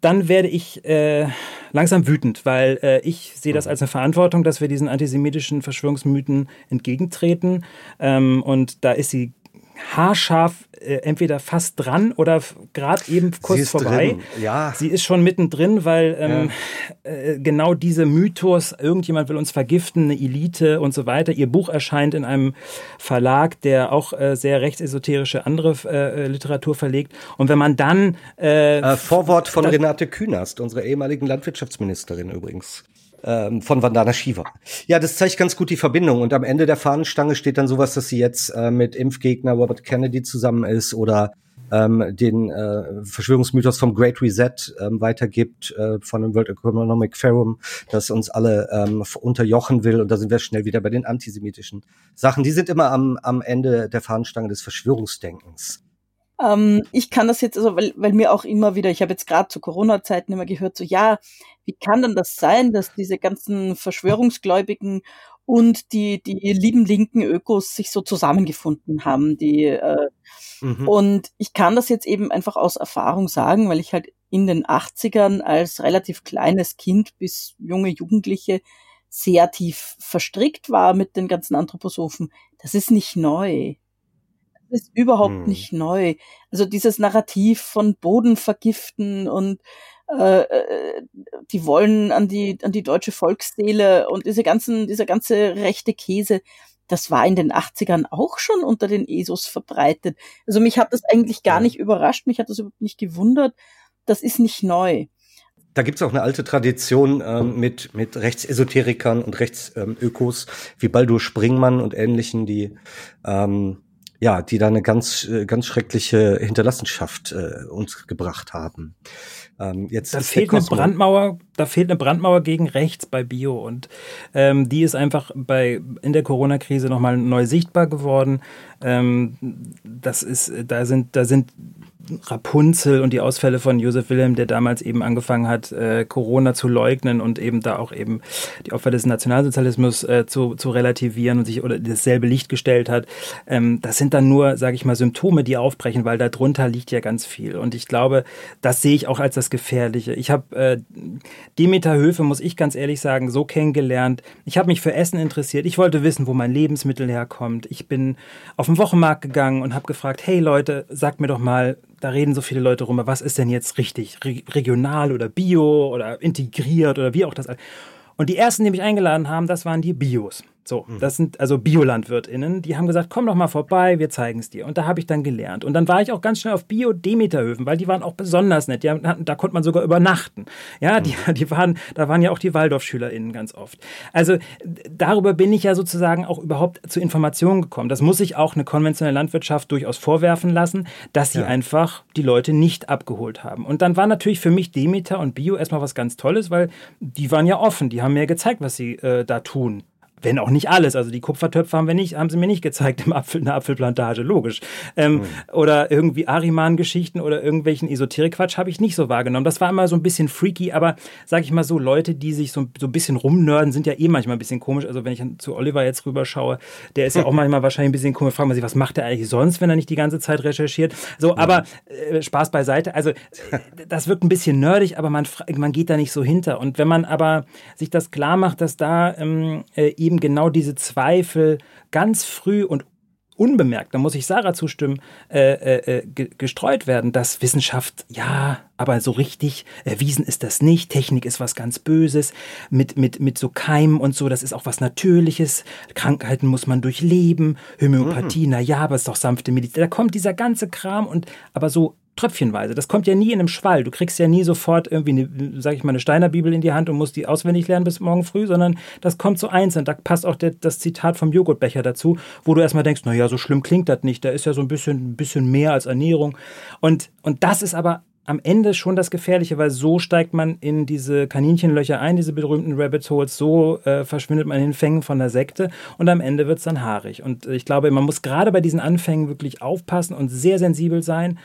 dann werde ich äh, langsam wütend, weil äh, ich sehe das mhm. als eine Verantwortung, dass wir diesen antisemitischen Verschwörungsmythen entgegentreten. Ähm, und da ist sie haarscharf äh, entweder fast dran oder gerade eben kurz vorbei. Drin. Ja. Sie ist schon mittendrin, weil ähm, ja. äh, genau diese Mythos, irgendjemand will uns vergiften, eine Elite und so weiter. Ihr Buch erscheint in einem Verlag, der auch äh, sehr rechtsesoterische andere äh, Literatur verlegt. Und wenn man dann äh, äh, Vorwort von Renate Künast, unserer ehemaligen Landwirtschaftsministerin übrigens ähm, von Vandana Shiva. Ja, das zeigt ganz gut die Verbindung. Und am Ende der Fahnenstange steht dann sowas, dass sie jetzt äh, mit Impfgegner Robert Kennedy zusammen ist oder ähm, den äh, Verschwörungsmythos vom Great Reset ähm, weitergibt äh, von dem World Economic Forum, das uns alle ähm, unterjochen will. Und da sind wir schnell wieder bei den antisemitischen Sachen. Die sind immer am, am Ende der Fahnenstange des Verschwörungsdenkens. Ähm, ich kann das jetzt, also weil, weil mir auch immer wieder, ich habe jetzt gerade zu Corona-Zeiten immer gehört, so ja, wie kann denn das sein, dass diese ganzen Verschwörungsgläubigen und die, die lieben linken Ökos sich so zusammengefunden haben. Die, äh, mhm. Und ich kann das jetzt eben einfach aus Erfahrung sagen, weil ich halt in den 80ern als relativ kleines Kind bis junge Jugendliche sehr tief verstrickt war mit den ganzen Anthroposophen. Das ist nicht neu ist überhaupt hm. nicht neu. Also dieses Narrativ von Boden vergiften und äh, äh, die wollen an die an die deutsche Volksseele und diese ganzen dieser ganze rechte Käse, das war in den 80ern auch schon unter den ESOs verbreitet. Also mich hat das eigentlich gar nicht überrascht, mich hat das überhaupt nicht gewundert. Das ist nicht neu. Da gibt's auch eine alte Tradition ähm, mit, mit Rechtsesoterikern und Rechtsökos ähm, wie Baldur Springmann und ähnlichen, die ähm, ja, die da eine ganz, äh, ganz schreckliche Hinterlassenschaft äh, uns gebracht haben. Ähm, jetzt da fehlt eine Brandmauer, da fehlt eine Brandmauer gegen rechts bei Bio und ähm, die ist einfach bei in der Corona-Krise nochmal neu sichtbar geworden. Ähm, das ist, da sind, da sind Rapunzel und die Ausfälle von Josef Wilhelm, der damals eben angefangen hat, äh, Corona zu leugnen und eben da auch eben die Opfer des Nationalsozialismus äh, zu, zu relativieren und sich oder dasselbe Licht gestellt hat. Ähm, das sind dann nur, sage ich mal, Symptome, die aufbrechen, weil darunter liegt ja ganz viel. Und ich glaube, das sehe ich auch als das Gefährliche. Ich habe äh, Demeter Höfe, muss ich ganz ehrlich sagen, so kennengelernt. Ich habe mich für Essen interessiert. Ich wollte wissen, wo mein Lebensmittel herkommt. Ich bin auf den Wochenmarkt gegangen und habe gefragt, hey Leute, sagt mir doch mal, da reden so viele Leute rum, was ist denn jetzt richtig, Re regional oder bio oder integriert oder wie auch das. Und die ersten, die mich eingeladen haben, das waren die Bios. So, mhm. das sind also BiolandwirtInnen, die haben gesagt, komm doch mal vorbei, wir zeigen es dir. Und da habe ich dann gelernt. Und dann war ich auch ganz schnell auf Bio-Demeterhöfen, weil die waren auch besonders nett. Die hatten, da konnte man sogar übernachten. Ja, die, mhm. die waren, da waren ja auch die Waldorfschülerinnen ganz oft. Also darüber bin ich ja sozusagen auch überhaupt zu Informationen gekommen. Das muss sich auch eine konventionelle Landwirtschaft durchaus vorwerfen lassen, dass sie ja. einfach die Leute nicht abgeholt haben. Und dann war natürlich für mich Demeter und Bio erstmal was ganz Tolles, weil die waren ja offen, die haben mir gezeigt, was sie äh, da tun wenn auch nicht alles. Also die Kupfertöpfe haben wir nicht, haben sie mir nicht gezeigt im Apfel, in der Apfelplantage, logisch. Ähm, mhm. Oder irgendwie Ariman-Geschichten oder irgendwelchen Esoterik-Quatsch habe ich nicht so wahrgenommen. Das war immer so ein bisschen freaky, aber sag ich mal so, Leute, die sich so, so ein bisschen rumnörden, sind ja eh manchmal ein bisschen komisch. Also wenn ich zu Oliver jetzt rüberschaue, der ist ja auch manchmal wahrscheinlich ein bisschen komisch. Fragt man sich, was macht er eigentlich sonst, wenn er nicht die ganze Zeit recherchiert? So, mhm. aber äh, Spaß beiseite. Also das wirkt ein bisschen nerdig, aber man, man geht da nicht so hinter. Und wenn man aber sich das klar macht, dass da ähm, äh, eben genau diese Zweifel ganz früh und unbemerkt, da muss ich Sarah zustimmen, äh, äh, äh gestreut werden, dass Wissenschaft, ja, aber so richtig erwiesen ist das nicht. Technik ist was ganz Böses, mit, mit, mit so Keimen und so, das ist auch was Natürliches. Krankheiten muss man durchleben, Homöopathie, mhm. na ja, aber es ist doch sanfte Medizin. Da kommt dieser ganze Kram und aber so tröpfchenweise. Das kommt ja nie in einem Schwall. Du kriegst ja nie sofort irgendwie, eine, sag ich mal, eine Steiner in die Hand und musst die auswendig lernen bis morgen früh, sondern das kommt so einzeln. Da passt auch der, das Zitat vom Joghurtbecher dazu, wo du erstmal denkst, naja, so schlimm klingt das nicht. Da ist ja so ein bisschen, ein bisschen mehr als Ernährung. Und, und das ist aber am Ende schon das Gefährliche, weil so steigt man in diese Kaninchenlöcher ein, diese berühmten Rabbit Holes, so äh, verschwindet man in den Fängen von der Sekte und am Ende wird es dann haarig. Und ich glaube, man muss gerade bei diesen Anfängen wirklich aufpassen und sehr sensibel sein,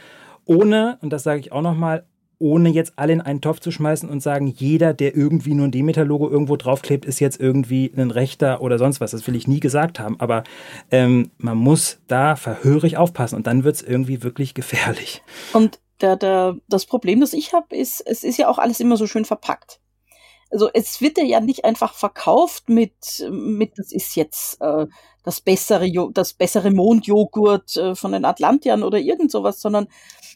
ohne, und das sage ich auch nochmal, ohne jetzt alle in einen Topf zu schmeißen und sagen, jeder, der irgendwie nur ein Demeter-Logo irgendwo draufklebt, ist jetzt irgendwie ein Rechter oder sonst was. Das will ich nie gesagt haben. Aber ähm, man muss da verhörig aufpassen und dann wird es irgendwie wirklich gefährlich. Und der, der, das Problem, das ich habe, ist, es ist ja auch alles immer so schön verpackt. Also es wird ja nicht einfach verkauft mit, mit das ist jetzt äh, das bessere, das bessere Mondjoghurt äh, von den Atlantiern oder irgend sowas, sondern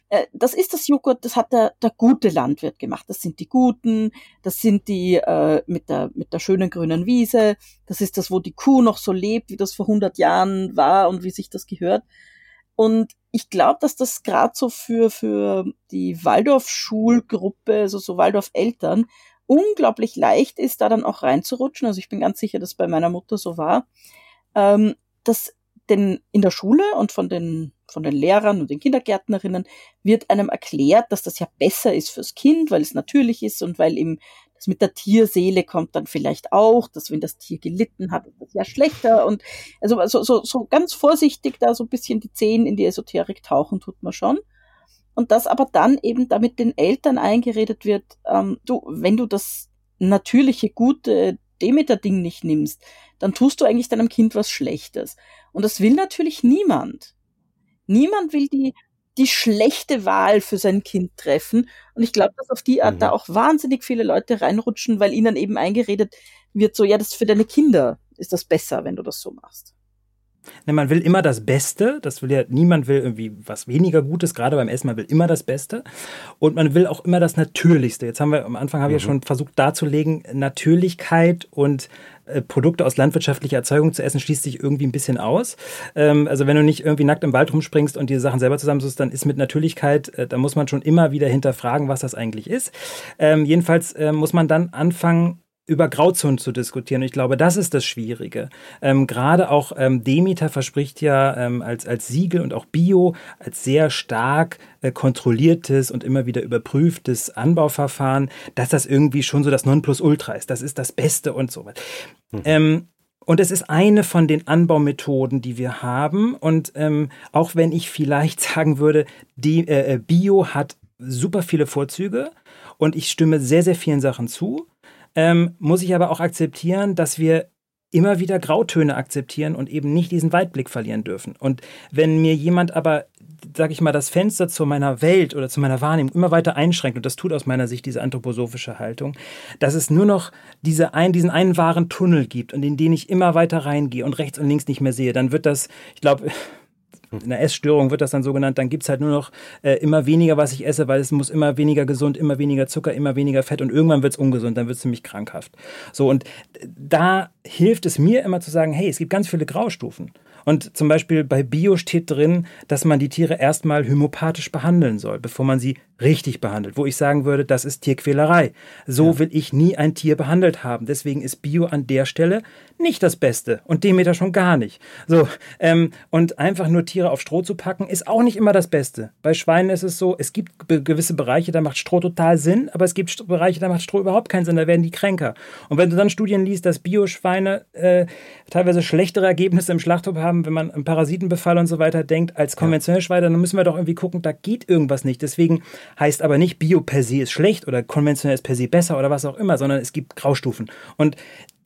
äh, das ist das Joghurt, das hat der, der gute Landwirt gemacht. Das sind die Guten, das sind die äh, mit, der, mit der schönen grünen Wiese, das ist das, wo die Kuh noch so lebt, wie das vor 100 Jahren war und wie sich das gehört. Und ich glaube, dass das gerade so für, für die Waldorf-Schulgruppe, also so Waldorf-Eltern, unglaublich leicht ist, da dann auch reinzurutschen. Also ich bin ganz sicher, dass bei meiner Mutter so war. Ähm, dass denn in der Schule und von den, von den Lehrern und den Kindergärtnerinnen wird einem erklärt, dass das ja besser ist fürs Kind, weil es natürlich ist und weil ihm das mit der Tierseele kommt dann vielleicht auch, dass wenn das Tier gelitten hat, ist das ja schlechter und also so, so, so ganz vorsichtig da so ein bisschen die Zehen in die Esoterik tauchen tut man schon. Und dass aber dann eben damit den Eltern eingeredet wird, ähm, du, wenn du das natürliche, gute Demeter-Ding nicht nimmst, dann tust du eigentlich deinem Kind was Schlechtes. Und das will natürlich niemand. Niemand will die, die schlechte Wahl für sein Kind treffen. Und ich glaube, dass auf die Art mhm. da auch wahnsinnig viele Leute reinrutschen, weil ihnen eben eingeredet wird, so, ja, das für deine Kinder ist das besser, wenn du das so machst. Man will immer das Beste. Das will ja, niemand will irgendwie was weniger Gutes, gerade beim Essen. Man will immer das Beste. Und man will auch immer das Natürlichste. Jetzt haben wir, am Anfang habe ich ja mhm. schon versucht darzulegen, Natürlichkeit und äh, Produkte aus landwirtschaftlicher Erzeugung zu essen, schließt sich irgendwie ein bisschen aus. Ähm, also wenn du nicht irgendwie nackt im Wald rumspringst und die Sachen selber zusammensuchst, dann ist mit Natürlichkeit, äh, da muss man schon immer wieder hinterfragen, was das eigentlich ist. Ähm, jedenfalls äh, muss man dann anfangen, über Grauzonen zu diskutieren. Und ich glaube, das ist das Schwierige. Ähm, Gerade auch ähm, Demeter verspricht ja ähm, als, als Siegel und auch Bio als sehr stark äh, kontrolliertes und immer wieder überprüftes Anbauverfahren, dass das irgendwie schon so das Nonplusultra ist. Das ist das Beste und so weiter. Mhm. Ähm, und es ist eine von den Anbaumethoden, die wir haben. Und ähm, auch wenn ich vielleicht sagen würde, die, äh, äh Bio hat super viele Vorzüge und ich stimme sehr, sehr vielen Sachen zu ähm, muss ich aber auch akzeptieren, dass wir immer wieder Grautöne akzeptieren und eben nicht diesen Weitblick verlieren dürfen. Und wenn mir jemand aber, sag ich mal, das Fenster zu meiner Welt oder zu meiner Wahrnehmung immer weiter einschränkt, und das tut aus meiner Sicht diese anthroposophische Haltung, dass es nur noch diese ein, diesen einen wahren Tunnel gibt und in den ich immer weiter reingehe und rechts und links nicht mehr sehe, dann wird das, ich glaube, in der Essstörung wird das dann so genannt, dann gibt es halt nur noch äh, immer weniger, was ich esse, weil es muss immer weniger gesund, immer weniger Zucker, immer weniger Fett und irgendwann wird es ungesund, dann wird es ziemlich krankhaft. So, und da hilft es mir immer zu sagen, hey, es gibt ganz viele Graustufen. Und zum Beispiel bei Bio steht drin, dass man die Tiere erstmal homöopathisch behandeln soll, bevor man sie richtig behandelt. Wo ich sagen würde, das ist Tierquälerei. So ja. will ich nie ein Tier behandelt haben. Deswegen ist Bio an der Stelle nicht das Beste und Demeter schon gar nicht. So, ähm, und einfach nur Tiere auf Stroh zu packen, ist auch nicht immer das Beste. Bei Schweinen ist es so, es gibt gewisse Bereiche, da macht Stroh total Sinn, aber es gibt Bereiche, da macht Stroh überhaupt keinen Sinn, da werden die kränker. Und wenn du dann Studien liest, dass Bio-Schweine äh, teilweise schlechtere Ergebnisse im Schlachthof haben, wenn man an Parasitenbefall und so weiter denkt, als konventionell Schweine, dann müssen wir doch irgendwie gucken, da geht irgendwas nicht. Deswegen heißt aber nicht, Bio per se ist schlecht oder konventionell ist per se besser oder was auch immer, sondern es gibt Graustufen. Und,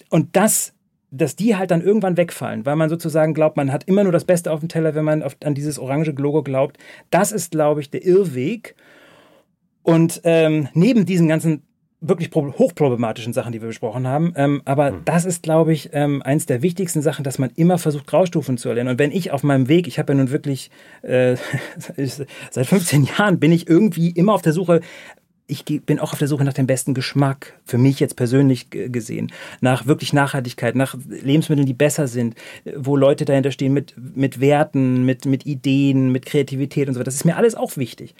und das dass die halt dann irgendwann wegfallen, weil man sozusagen glaubt, man hat immer nur das Beste auf dem Teller, wenn man auf, an dieses orange Logo glaubt. Das ist, glaube ich, der Irrweg. Und ähm, neben diesen ganzen wirklich hochproblematischen Sachen, die wir besprochen haben. Ähm, aber mhm. das ist, glaube ich, ähm, eins der wichtigsten Sachen, dass man immer versucht, Graustufen zu erlernen. Und wenn ich auf meinem Weg, ich habe ja nun wirklich äh, seit 15 Jahren, bin ich irgendwie immer auf der Suche, ich bin auch auf der Suche nach dem besten Geschmack, für mich jetzt persönlich gesehen, nach wirklich Nachhaltigkeit, nach Lebensmitteln, die besser sind, wo Leute dahinter stehen mit, mit Werten, mit, mit Ideen, mit Kreativität und so. Das ist mir alles auch wichtig.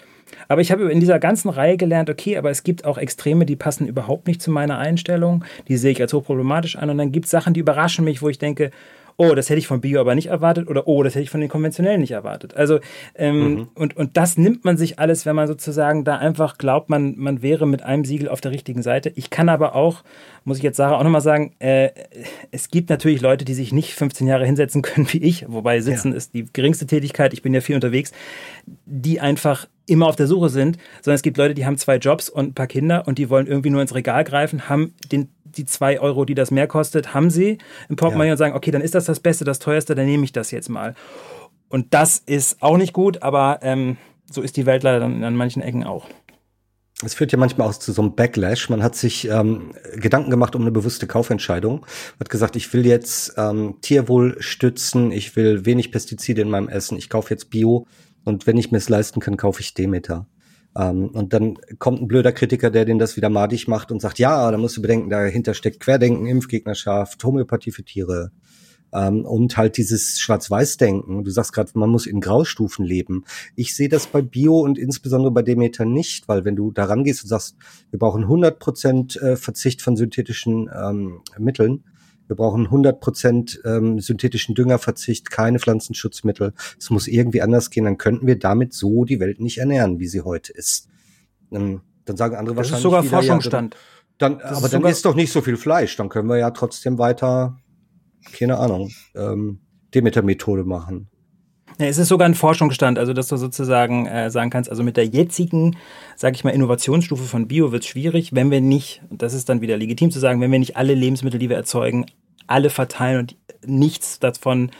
Aber ich habe in dieser ganzen Reihe gelernt, okay, aber es gibt auch Extreme, die passen überhaupt nicht zu meiner Einstellung, die sehe ich als hochproblematisch an und dann gibt es Sachen, die überraschen mich, wo ich denke, oh, das hätte ich von Bio aber nicht erwartet oder oh, das hätte ich von den konventionellen nicht erwartet. Also ähm, mhm. und, und das nimmt man sich alles, wenn man sozusagen da einfach glaubt, man, man wäre mit einem Siegel auf der richtigen Seite. Ich kann aber auch, muss ich jetzt Sarah auch nochmal sagen, äh, es gibt natürlich Leute, die sich nicht 15 Jahre hinsetzen können wie ich, wobei Sitzen ja. ist die geringste Tätigkeit, ich bin ja viel unterwegs, die einfach immer auf der Suche sind, sondern es gibt Leute, die haben zwei Jobs und ein paar Kinder und die wollen irgendwie nur ins Regal greifen, haben den die zwei Euro, die das mehr kostet, haben sie im Portemonnaie ja. und sagen, okay, dann ist das das Beste, das Teuerste, dann nehme ich das jetzt mal. Und das ist auch nicht gut, aber ähm, so ist die Welt leider dann an manchen Ecken auch. Es führt ja manchmal auch zu so einem Backlash. Man hat sich ähm, Gedanken gemacht um eine bewusste Kaufentscheidung. Hat gesagt, ich will jetzt ähm, Tierwohl stützen, ich will wenig Pestizide in meinem Essen, ich kaufe jetzt Bio und wenn ich mir es leisten kann, kaufe ich Demeter. Ähm, und dann kommt ein blöder Kritiker, der den das wieder madig macht und sagt, ja, da musst du bedenken, dahinter steckt Querdenken, Impfgegnerschaft, Homöopathie für Tiere. Ähm, und halt dieses Schwarz-Weiß-Denken. Du sagst gerade, man muss in Graustufen leben. Ich sehe das bei Bio und insbesondere bei Demeter nicht, weil wenn du da rangehst und sagst, wir brauchen 100 Prozent äh, Verzicht von synthetischen ähm, Mitteln, wir brauchen 100 Prozent ähm, synthetischen Düngerverzicht, keine Pflanzenschutzmittel. Es muss irgendwie anders gehen. Dann könnten wir damit so die Welt nicht ernähren, wie sie heute ist. Ähm, dann sagen andere das wahrscheinlich. Das ist sogar Forschungsstand. Ja, dann, dann aber dann ist doch nicht so viel Fleisch. Dann können wir ja trotzdem weiter, keine Ahnung, ähm, Demeter-Methode machen. Ja, es ist sogar ein Forschungsstand, also dass du sozusagen äh, sagen kannst, also mit der jetzigen, sage ich mal, Innovationsstufe von Bio wird es schwierig, wenn wir nicht, und das ist dann wieder legitim zu sagen, wenn wir nicht alle Lebensmittel, die wir erzeugen, alle verteilen und nichts davon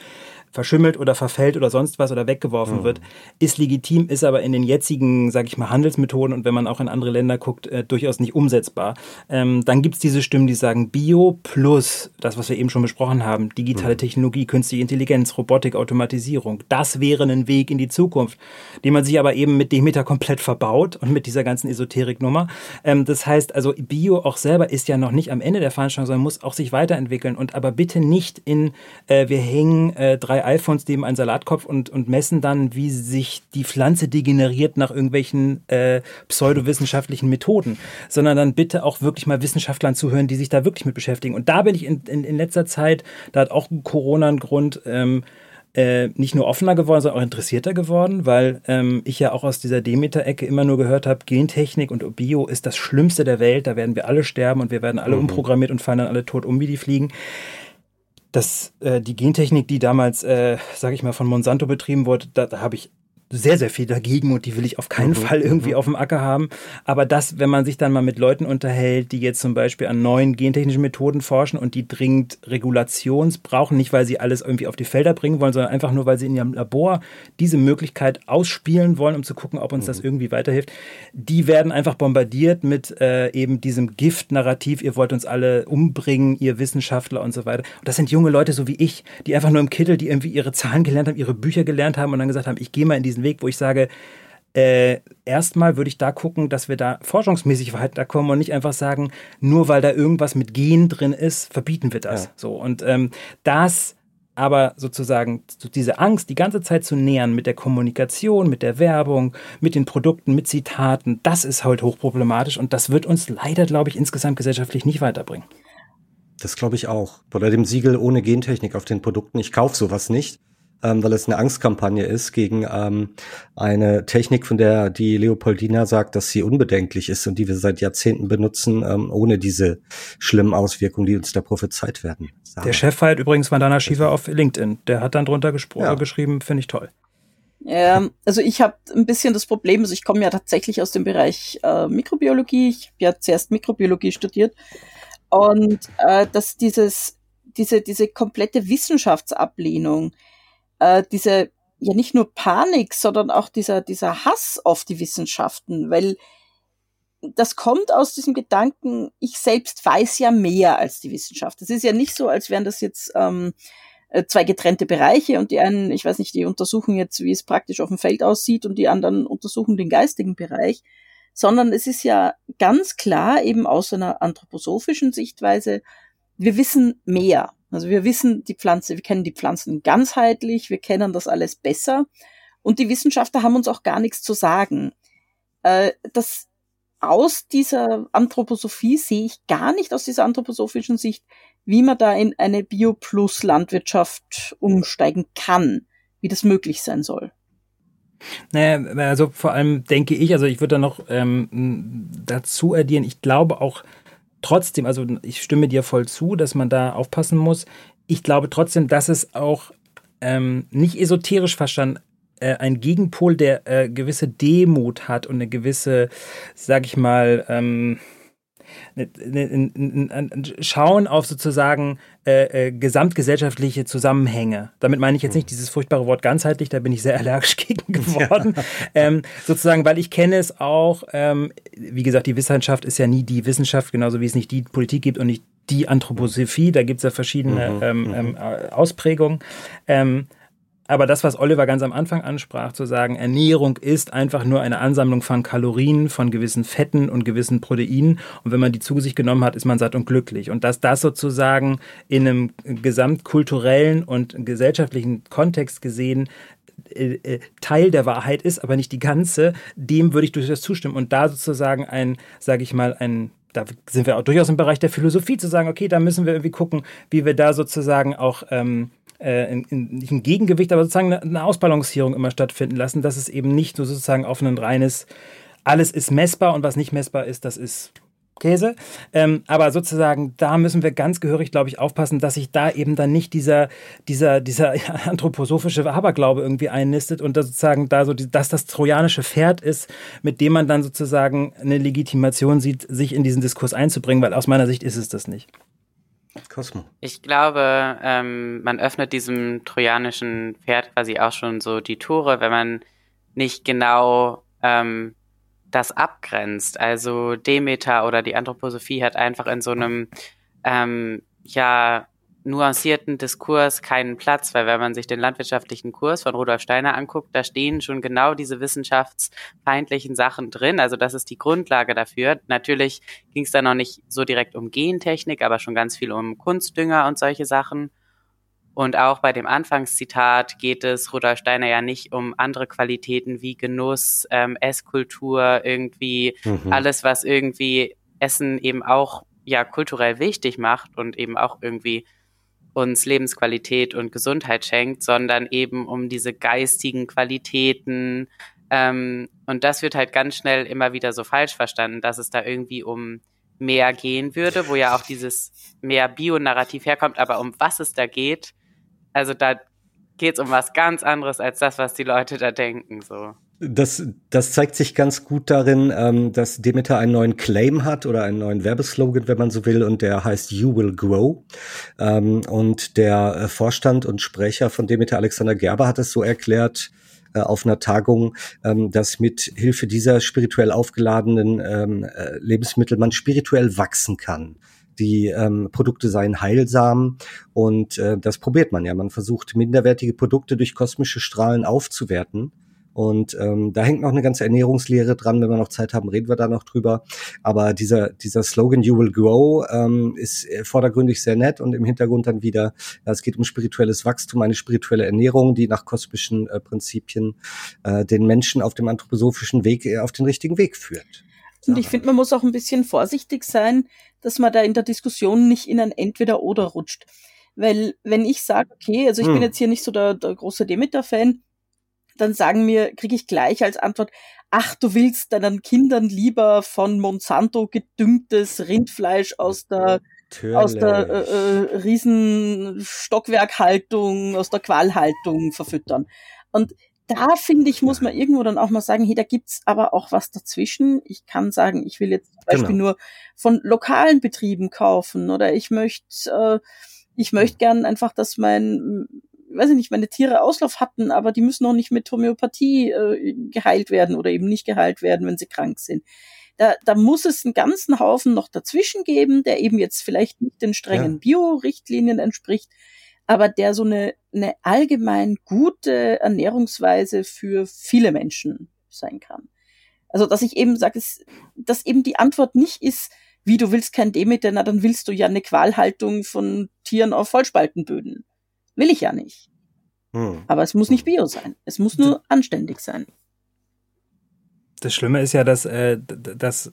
verschimmelt oder verfällt oder sonst was oder weggeworfen mhm. wird, ist legitim, ist aber in den jetzigen, sage ich mal, Handelsmethoden und wenn man auch in andere Länder guckt, äh, durchaus nicht umsetzbar. Ähm, dann gibt es diese Stimmen, die sagen, Bio plus das, was wir eben schon besprochen haben, digitale mhm. Technologie, künstliche Intelligenz, Robotik, Automatisierung, das wäre ein Weg in die Zukunft, den man sich aber eben mit Demeter komplett verbaut und mit dieser ganzen Esoteriknummer. Ähm, das heißt also, Bio auch selber ist ja noch nicht am Ende der Veranstaltung, sondern muss auch sich weiterentwickeln und aber bitte nicht in, äh, wir hängen äh, drei iPhones neben einen Salatkopf und, und messen dann, wie sich die Pflanze degeneriert nach irgendwelchen äh, pseudowissenschaftlichen Methoden, sondern dann bitte auch wirklich mal Wissenschaftlern zuhören, die sich da wirklich mit beschäftigen. Und da bin ich in, in, in letzter Zeit, da hat auch Corona einen Grund, ähm, äh, nicht nur offener geworden, sondern auch interessierter geworden, weil ähm, ich ja auch aus dieser Demeter-Ecke immer nur gehört habe, Gentechnik und Bio ist das Schlimmste der Welt, da werden wir alle sterben und wir werden alle mhm. umprogrammiert und fallen dann alle tot um wie die Fliegen dass äh, die Gentechnik, die damals, äh, sage ich mal, von Monsanto betrieben wurde, da, da habe ich sehr, sehr viel dagegen und die will ich auf keinen mhm. Fall irgendwie mhm. auf dem Acker haben. Aber das, wenn man sich dann mal mit Leuten unterhält, die jetzt zum Beispiel an neuen gentechnischen Methoden forschen und die dringend Regulations brauchen, nicht weil sie alles irgendwie auf die Felder bringen wollen, sondern einfach nur, weil sie in ihrem Labor diese Möglichkeit ausspielen wollen, um zu gucken, ob uns mhm. das irgendwie weiterhilft, die werden einfach bombardiert mit äh, eben diesem Gift-Narrativ, ihr wollt uns alle umbringen, ihr Wissenschaftler und so weiter. Und das sind junge Leute so wie ich, die einfach nur im Kittel, die irgendwie ihre Zahlen gelernt haben, ihre Bücher gelernt haben und dann gesagt haben, ich gehe mal in diesen Weg, wo ich sage, äh, erstmal würde ich da gucken, dass wir da forschungsmäßig weiterkommen und nicht einfach sagen, nur weil da irgendwas mit Gen drin ist, verbieten wir das. Ja. So und ähm, das aber sozusagen diese Angst die ganze Zeit zu nähern mit der Kommunikation, mit der Werbung, mit den Produkten, mit Zitaten, das ist halt hochproblematisch und das wird uns leider, glaube ich, insgesamt gesellschaftlich nicht weiterbringen. Das glaube ich auch. Oder dem Siegel ohne Gentechnik auf den Produkten. Ich kaufe sowas nicht ähm, weil es eine Angstkampagne ist gegen ähm, eine Technik, von der die Leopoldina sagt, dass sie unbedenklich ist und die wir seit Jahrzehnten benutzen, ähm, ohne diese schlimmen Auswirkungen, die uns da prophezeit werden. Sagen. Der Chef feiert übrigens Vandana Shiva auf LinkedIn. Der hat dann drunter ja. geschrieben, finde ich toll. Ja, also ich habe ein bisschen das Problem, also ich komme ja tatsächlich aus dem Bereich äh, Mikrobiologie. Ich habe ja zuerst Mikrobiologie studiert und äh, dass dieses diese diese komplette Wissenschaftsablehnung, äh, diese ja nicht nur Panik, sondern auch dieser, dieser Hass auf die Wissenschaften, weil das kommt aus diesem Gedanken, ich selbst weiß ja mehr als die Wissenschaft. Es ist ja nicht so, als wären das jetzt ähm, äh, zwei getrennte Bereiche und die einen, ich weiß nicht, die untersuchen jetzt, wie es praktisch auf dem Feld aussieht und die anderen untersuchen den geistigen Bereich, sondern es ist ja ganz klar eben aus einer anthroposophischen Sichtweise, wir wissen mehr. Also wir wissen die Pflanze, wir kennen die Pflanzen ganzheitlich, wir kennen das alles besser und die Wissenschaftler haben uns auch gar nichts zu sagen. Äh, das aus dieser Anthroposophie sehe ich gar nicht aus dieser anthroposophischen Sicht, wie man da in eine Bio-Plus-Landwirtschaft umsteigen kann, wie das möglich sein soll. Naja, also vor allem denke ich, also ich würde da noch ähm, dazu addieren, ich glaube auch trotzdem, also ich stimme dir voll zu, dass man da aufpassen muss. Ich glaube trotzdem, dass es auch ähm, nicht esoterisch verstanden äh, ein Gegenpol, der äh, gewisse Demut hat und eine gewisse, sag ich mal, ähm, Schauen auf sozusagen äh, äh, gesamtgesellschaftliche Zusammenhänge. Damit meine ich jetzt nicht dieses furchtbare Wort ganzheitlich, da bin ich sehr allergisch gegen geworden. Ja. Ähm, sozusagen, weil ich kenne es auch, ähm, wie gesagt, die Wissenschaft ist ja nie die Wissenschaft, genauso wie es nicht die Politik gibt und nicht die Anthroposophie, da gibt es ja verschiedene mhm, ähm, mhm. ähm, Ausprägungen. Aber das, was Oliver ganz am Anfang ansprach, zu sagen, Ernährung ist einfach nur eine Ansammlung von Kalorien, von gewissen Fetten und gewissen Proteinen. Und wenn man die zu sich genommen hat, ist man satt und glücklich. Und dass das sozusagen in einem gesamtkulturellen und gesellschaftlichen Kontext gesehen äh, äh, Teil der Wahrheit ist, aber nicht die ganze, dem würde ich durchaus zustimmen. Und da sozusagen ein, sage ich mal, ein da sind wir auch durchaus im Bereich der Philosophie zu sagen, okay, da müssen wir irgendwie gucken, wie wir da sozusagen auch ähm, äh, in, in, nicht ein Gegengewicht, aber sozusagen eine, eine, Ausbalancierung immer stattfinden lassen, dass es eben nicht so sozusagen auf ein reines, alles ist messbar und was nicht messbar ist, das ist Käse. Ähm, aber sozusagen, da müssen wir ganz gehörig, glaube ich, aufpassen, dass sich da eben dann nicht dieser, dieser, dieser anthroposophische Aberglaube irgendwie einnistet und da sozusagen da so, die, dass das trojanische Pferd ist, mit dem man dann sozusagen eine Legitimation sieht, sich in diesen Diskurs einzubringen, weil aus meiner Sicht ist es das nicht. Cosmo. Ich glaube, ähm, man öffnet diesem trojanischen Pferd quasi auch schon so die Tore, wenn man nicht genau ähm, das abgrenzt. Also Demeter oder die Anthroposophie hat einfach in so einem ähm, ja nuancierten Diskurs keinen Platz, weil wenn man sich den landwirtschaftlichen Kurs von Rudolf Steiner anguckt, da stehen schon genau diese wissenschaftsfeindlichen Sachen drin. Also das ist die Grundlage dafür. Natürlich ging es da noch nicht so direkt um Gentechnik, aber schon ganz viel um Kunstdünger und solche Sachen. Und auch bei dem Anfangszitat geht es Rudolf Steiner ja nicht um andere Qualitäten wie Genuss, ähm, Esskultur, irgendwie mhm. alles, was irgendwie Essen eben auch ja kulturell wichtig macht und eben auch irgendwie uns Lebensqualität und Gesundheit schenkt, sondern eben um diese geistigen Qualitäten. Ähm, und das wird halt ganz schnell immer wieder so falsch verstanden, dass es da irgendwie um mehr gehen würde, wo ja auch dieses mehr Bio-Narrativ herkommt, aber um was es da geht, also da geht es um was ganz anderes als das, was die Leute da denken. So. Das, das zeigt sich ganz gut darin, ähm, dass Demeter einen neuen Claim hat oder einen neuen Werbeslogan, wenn man so will, und der heißt You Will Grow. Ähm, und der äh, Vorstand und Sprecher von Demeter, Alexander Gerber, hat es so erklärt, äh, auf einer Tagung, ähm, dass mit Hilfe dieser spirituell aufgeladenen ähm, äh, Lebensmittel man spirituell wachsen kann. Die ähm, Produkte seien heilsam und äh, das probiert man ja. Man versucht minderwertige Produkte durch kosmische Strahlen aufzuwerten und ähm, da hängt noch eine ganze Ernährungslehre dran. Wenn wir noch Zeit haben, reden wir da noch drüber. Aber dieser, dieser Slogan You Will Grow ähm, ist äh, vordergründig sehr nett und im Hintergrund dann wieder, ja, es geht um spirituelles Wachstum, eine spirituelle Ernährung, die nach kosmischen äh, Prinzipien äh, den Menschen auf dem anthroposophischen Weg äh, auf den richtigen Weg führt. Und ich finde, man muss auch ein bisschen vorsichtig sein, dass man da in der Diskussion nicht in ein Entweder-Oder rutscht. Weil wenn ich sage, okay, also ich hm. bin jetzt hier nicht so der, der große Demeter-Fan, dann sagen mir, kriege ich gleich als Antwort, ach, du willst deinen Kindern lieber von Monsanto gedüngtes Rindfleisch aus der Natürlich. aus der äh, äh, Riesenstockwerkhaltung, aus der Qualhaltung verfüttern. Und da finde ich, muss man irgendwo dann auch mal sagen, hey, da gibt's aber auch was dazwischen. Ich kann sagen, ich will jetzt zum Beispiel genau. nur von lokalen Betrieben kaufen oder ich möchte, äh, ich möchte gern einfach, dass mein weiß ich nicht, meine Tiere Auslauf hatten, aber die müssen noch nicht mit Homöopathie äh, geheilt werden oder eben nicht geheilt werden, wenn sie krank sind. Da, da muss es einen ganzen Haufen noch dazwischen geben, der eben jetzt vielleicht nicht den strengen ja. Bio-Richtlinien entspricht, aber der so eine, eine allgemein gute Ernährungsweise für viele Menschen sein kann. Also, dass ich eben sage, dass eben die Antwort nicht ist, wie du willst kein Demeter, na dann willst du ja eine Qualhaltung von Tieren auf Vollspaltenböden. Will ich ja nicht. Hm. Aber es muss nicht Bio sein. Es muss nur anständig sein. Das Schlimme ist ja, dass, äh, dass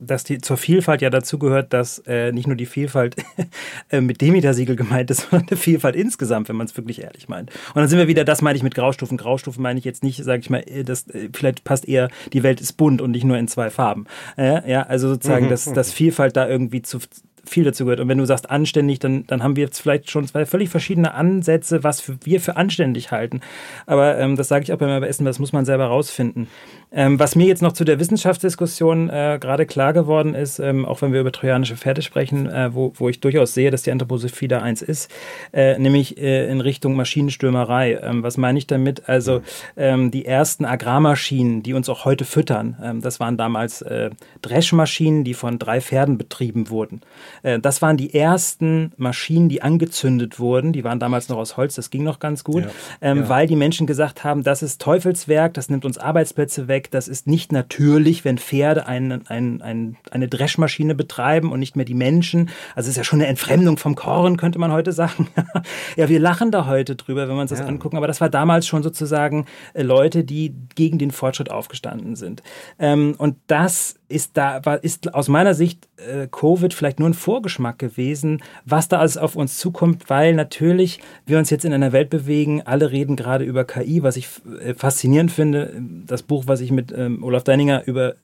dass die zur Vielfalt ja dazu gehört, dass äh, nicht nur die Vielfalt äh, mit Demeter-Siegel gemeint ist, sondern eine Vielfalt insgesamt, wenn man es wirklich ehrlich meint. Und dann sind wir wieder, das meine ich mit Graustufen. Graustufen meine ich jetzt nicht, sage ich mal, äh, das äh, vielleicht passt eher, die Welt ist bunt und nicht nur in zwei Farben. Äh, ja, also sozusagen, mhm. dass, dass Vielfalt da irgendwie zu, viel dazu gehört. Und wenn du sagst anständig, dann, dann haben wir jetzt vielleicht schon zwei völlig verschiedene Ansätze, was für, wir für anständig halten. Aber ähm, das sage ich auch beim Essen, das muss man selber rausfinden. Ähm, was mir jetzt noch zu der Wissenschaftsdiskussion äh, gerade klar geworden ist, ähm, auch wenn wir über trojanische Pferde sprechen, äh, wo, wo ich durchaus sehe, dass die Anthroposophie da eins ist, äh, nämlich äh, in Richtung Maschinenstürmerei. Ähm, was meine ich damit? Also ähm, die ersten Agrarmaschinen, die uns auch heute füttern, ähm, das waren damals äh, Dreschmaschinen, die von drei Pferden betrieben wurden. Äh, das waren die ersten Maschinen, die angezündet wurden. Die waren damals noch aus Holz, das ging noch ganz gut, ja. Ähm, ja. weil die Menschen gesagt haben, das ist Teufelswerk, das nimmt uns Arbeitsplätze weg weg. Das ist nicht natürlich, wenn Pferde ein, ein, ein, eine Dreschmaschine betreiben und nicht mehr die Menschen. Also es ist ja schon eine Entfremdung vom Korn, könnte man heute sagen. ja, wir lachen da heute drüber, wenn wir uns das ja. angucken. Aber das war damals schon sozusagen äh, Leute, die gegen den Fortschritt aufgestanden sind. Ähm, und das ist da, ist aus meiner Sicht äh, Covid vielleicht nur ein Vorgeschmack gewesen, was da alles auf uns zukommt, weil natürlich wir uns jetzt in einer Welt bewegen, alle reden gerade über KI, was ich äh, faszinierend finde. Das Buch, was ich mit ähm, Olaf Deininger über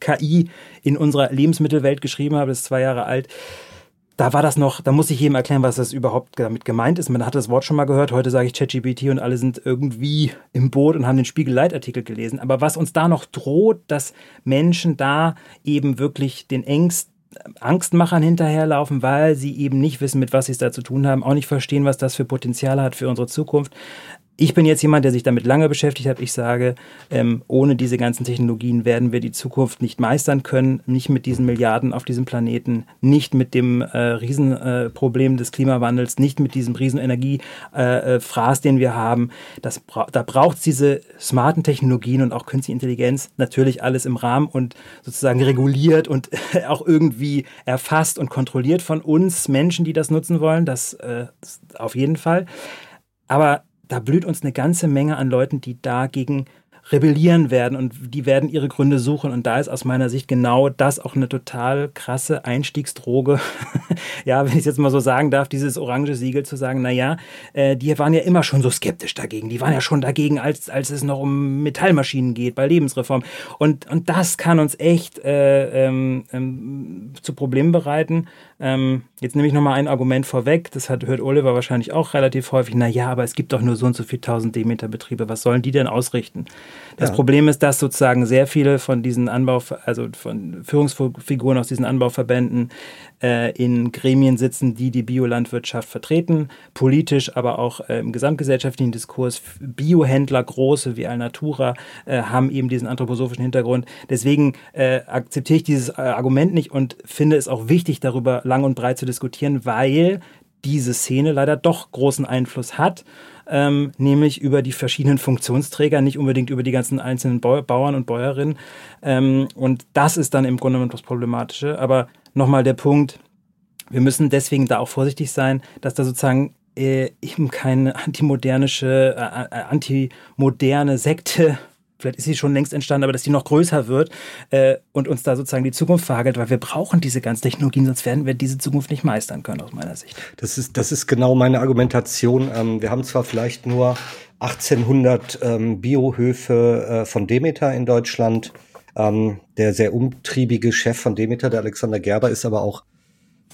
KI in unserer Lebensmittelwelt geschrieben habe, ist zwei Jahre alt da war das noch, da muss ich jedem erklären, was das überhaupt damit gemeint ist. Man hat das Wort schon mal gehört. Heute sage ich ChatGPT und alle sind irgendwie im Boot und haben den Spiegel-Leitartikel gelesen. Aber was uns da noch droht, dass Menschen da eben wirklich den Ängsten Angstmachern hinterherlaufen, weil sie eben nicht wissen, mit was sie es da zu tun haben, auch nicht verstehen, was das für Potenzial hat für unsere Zukunft ich bin jetzt jemand, der sich damit lange beschäftigt hat. Ich sage, ähm, ohne diese ganzen Technologien werden wir die Zukunft nicht meistern können, nicht mit diesen Milliarden auf diesem Planeten, nicht mit dem äh, Riesenproblem äh, des Klimawandels, nicht mit diesem riesen Energiefraß, äh, den wir haben. Das bra da braucht es diese smarten Technologien und auch künstliche Intelligenz, natürlich alles im Rahmen und sozusagen reguliert und auch irgendwie erfasst und kontrolliert von uns Menschen, die das nutzen wollen. Das, äh, das auf jeden Fall. Aber da blüht uns eine ganze Menge an Leuten, die dagegen rebellieren werden und die werden ihre Gründe suchen. Und da ist aus meiner Sicht genau das auch eine total krasse Einstiegsdroge. ja, wenn ich es jetzt mal so sagen darf, dieses orange Siegel zu sagen, naja, äh, die waren ja immer schon so skeptisch dagegen. Die waren ja schon dagegen, als, als es noch um Metallmaschinen geht bei Lebensreform. Und, und das kann uns echt äh, ähm, ähm, zu Problemen bereiten. Ähm, jetzt nehme ich nochmal ein Argument vorweg. Das hat, hört Oliver wahrscheinlich auch relativ häufig. Naja, aber es gibt doch nur so und so viel 1000 Demeter Betriebe. Was sollen die denn ausrichten? Das ja. Problem ist, dass sozusagen sehr viele von diesen Anbau, also von Führungsfiguren aus diesen Anbauverbänden äh, in Gremien sitzen, die die Biolandwirtschaft vertreten, politisch, aber auch äh, im gesamtgesellschaftlichen Diskurs. Biohändler, große wie Alnatura, äh, haben eben diesen anthroposophischen Hintergrund. Deswegen äh, akzeptiere ich dieses äh, Argument nicht und finde es auch wichtig, darüber lang und breit zu diskutieren, weil diese Szene leider doch großen Einfluss hat ähm, nämlich über die verschiedenen Funktionsträger, nicht unbedingt über die ganzen einzelnen Bauern und Bäuerinnen. Ähm, und das ist dann im Grunde genommen das Problematische. Aber nochmal der Punkt, wir müssen deswegen da auch vorsichtig sein, dass da sozusagen äh, eben keine antimodernische, äh, äh antimoderne Sekte vielleicht ist sie schon längst entstanden, aber dass sie noch größer wird äh, und uns da sozusagen die Zukunft verhagelt, weil wir brauchen diese ganzen Technologien, sonst werden wir diese Zukunft nicht meistern können, aus meiner Sicht. Das ist, das ist genau meine Argumentation. Ähm, wir haben zwar vielleicht nur 1800 ähm, Biohöfe äh, von Demeter in Deutschland. Ähm, der sehr umtriebige Chef von Demeter, der Alexander Gerber, ist aber auch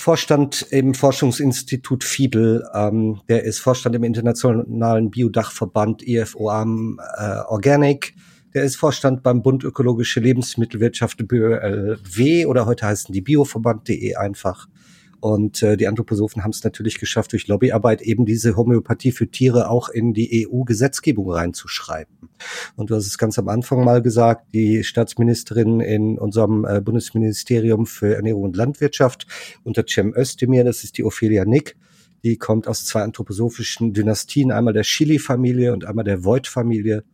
Vorstand im Forschungsinstitut Fiebel, ähm, der ist Vorstand im internationalen Biodachverband IFOAM äh, Organic, der ist Vorstand beim Bund Ökologische Lebensmittelwirtschaft BÖLW oder heute heißen die Bioverband.de einfach. Und äh, die Anthroposophen haben es natürlich geschafft, durch Lobbyarbeit eben diese Homöopathie für Tiere auch in die EU-Gesetzgebung reinzuschreiben. Und du hast es ganz am Anfang mal gesagt, die Staatsministerin in unserem äh, Bundesministerium für Ernährung und Landwirtschaft unter Cem Özdemir, das ist die Ophelia Nick, die kommt aus zwei anthroposophischen Dynastien, einmal der Chili-Familie und einmal der Voigt-Familie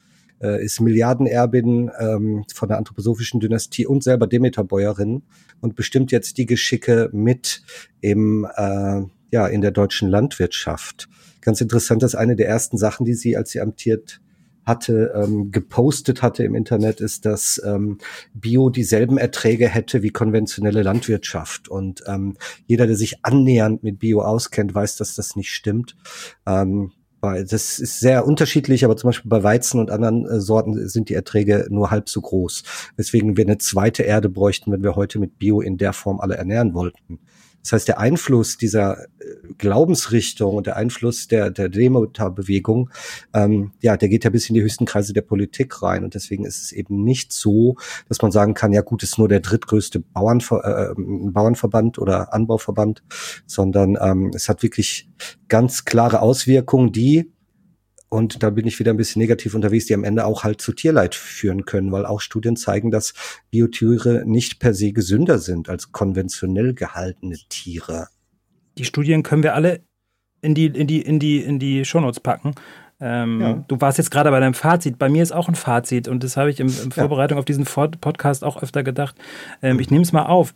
äh, ist Milliardenerbin ähm, von der anthroposophischen Dynastie und selber Demeterbäuerin und bestimmt jetzt die Geschicke mit im äh, ja in der deutschen Landwirtschaft. Ganz interessant, dass eine der ersten Sachen, die sie, als sie amtiert hatte, ähm, gepostet hatte im Internet, ist, dass ähm, Bio dieselben Erträge hätte wie konventionelle Landwirtschaft. Und ähm, jeder, der sich annähernd mit Bio auskennt, weiß, dass das nicht stimmt. Ähm, das ist sehr unterschiedlich, aber zum Beispiel bei Weizen und anderen äh, Sorten sind die Erträge nur halb so groß. Weswegen wir eine zweite Erde bräuchten, wenn wir heute mit Bio in der Form alle ernähren wollten. Das heißt, der Einfluss dieser äh, Glaubensrichtung und der Einfluss der, der Demotar-Bewegung, ähm, ja, der geht ja bis in die höchsten Kreise der Politik rein. Und deswegen ist es eben nicht so, dass man sagen kann, ja gut, ist nur der drittgrößte Bauernver äh, Bauernverband oder Anbauverband, sondern ähm, es hat wirklich ganz klare Auswirkungen, die und da bin ich wieder ein bisschen negativ unterwegs, die am Ende auch halt zu Tierleid führen können, weil auch Studien zeigen, dass Biotiere nicht per se gesünder sind als konventionell gehaltene Tiere. Die Studien können wir alle in die, in die, in die, in die Shownotes packen. Ähm, ja. Du warst jetzt gerade bei deinem Fazit. Bei mir ist auch ein Fazit und das habe ich in, in Vorbereitung ja. auf diesen Podcast auch öfter gedacht. Ähm, ich nehme es mal auf.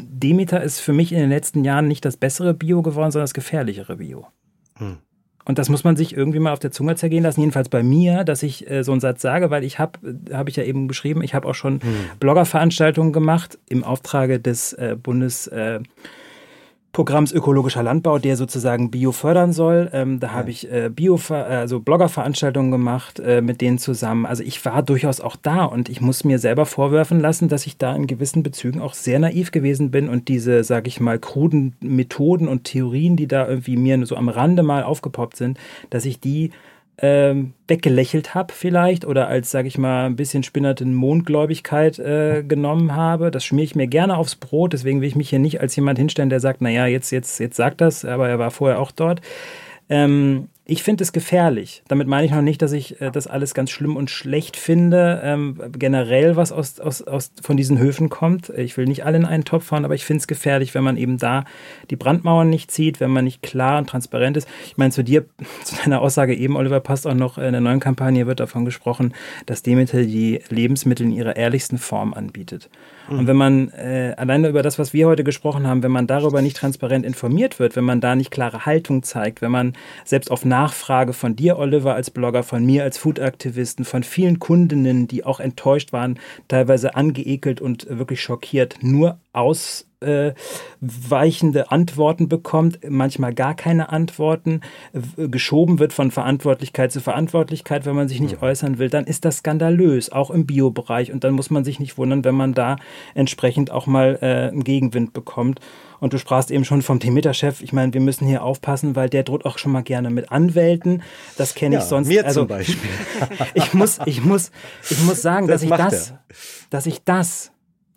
Demeter ist für mich in den letzten Jahren nicht das bessere Bio geworden, sondern das gefährlichere Bio. Hm. Und das muss man sich irgendwie mal auf der Zunge zergehen lassen, jedenfalls bei mir, dass ich äh, so einen Satz sage, weil ich habe, äh, habe ich ja eben beschrieben, ich habe auch schon hm. Bloggerveranstaltungen gemacht im Auftrage des äh, Bundes. Äh, Programms Ökologischer Landbau, der sozusagen Bio fördern soll. Ähm, da ja. habe ich äh, Bio, also Bloggerveranstaltungen gemacht äh, mit denen zusammen. Also ich war durchaus auch da und ich muss mir selber vorwerfen lassen, dass ich da in gewissen Bezügen auch sehr naiv gewesen bin und diese, sage ich mal, kruden Methoden und Theorien, die da irgendwie mir so am Rande mal aufgepoppt sind, dass ich die ähm, weggelächelt habe vielleicht oder als, sage ich mal, ein bisschen spinnerten Mondgläubigkeit äh, genommen habe. Das schmiere ich mir gerne aufs Brot, deswegen will ich mich hier nicht als jemand hinstellen, der sagt, naja, jetzt, jetzt, jetzt sagt das, aber er war vorher auch dort. Ähm, ich finde es gefährlich. Damit meine ich noch nicht, dass ich äh, das alles ganz schlimm und schlecht finde. Ähm, generell, was aus, aus, aus, von diesen Höfen kommt. Ich will nicht alle in einen Topf fahren, aber ich finde es gefährlich, wenn man eben da die Brandmauern nicht zieht, wenn man nicht klar und transparent ist. Ich meine, zu dir, zu deiner Aussage eben, Oliver, passt auch noch, in der neuen Kampagne wird davon gesprochen, dass Demeter die Lebensmittel in ihrer ehrlichsten Form anbietet. Mhm. Und wenn man äh, alleine über das, was wir heute gesprochen haben, wenn man darüber nicht transparent informiert wird, wenn man da nicht klare Haltung zeigt, wenn man selbst auf Nachfrage von dir, Oliver, als Blogger, von mir als Food-Aktivisten, von vielen Kundinnen, die auch enttäuscht waren, teilweise angeekelt und wirklich schockiert, nur aus äh, weichende Antworten bekommt, manchmal gar keine Antworten, geschoben wird von Verantwortlichkeit zu Verantwortlichkeit, wenn man sich nicht äußern will, dann ist das skandalös, auch im Biobereich. Und dann muss man sich nicht wundern, wenn man da entsprechend auch mal äh, einen Gegenwind bekommt. Und du sprachst eben schon vom Demeter-Chef. Ich meine, wir müssen hier aufpassen, weil der droht auch schon mal gerne mit Anwälten. Das kenne ich ja, sonst. Mir also, zum Beispiel. ich muss, ich muss, ich muss sagen, das dass ich das, er. dass ich das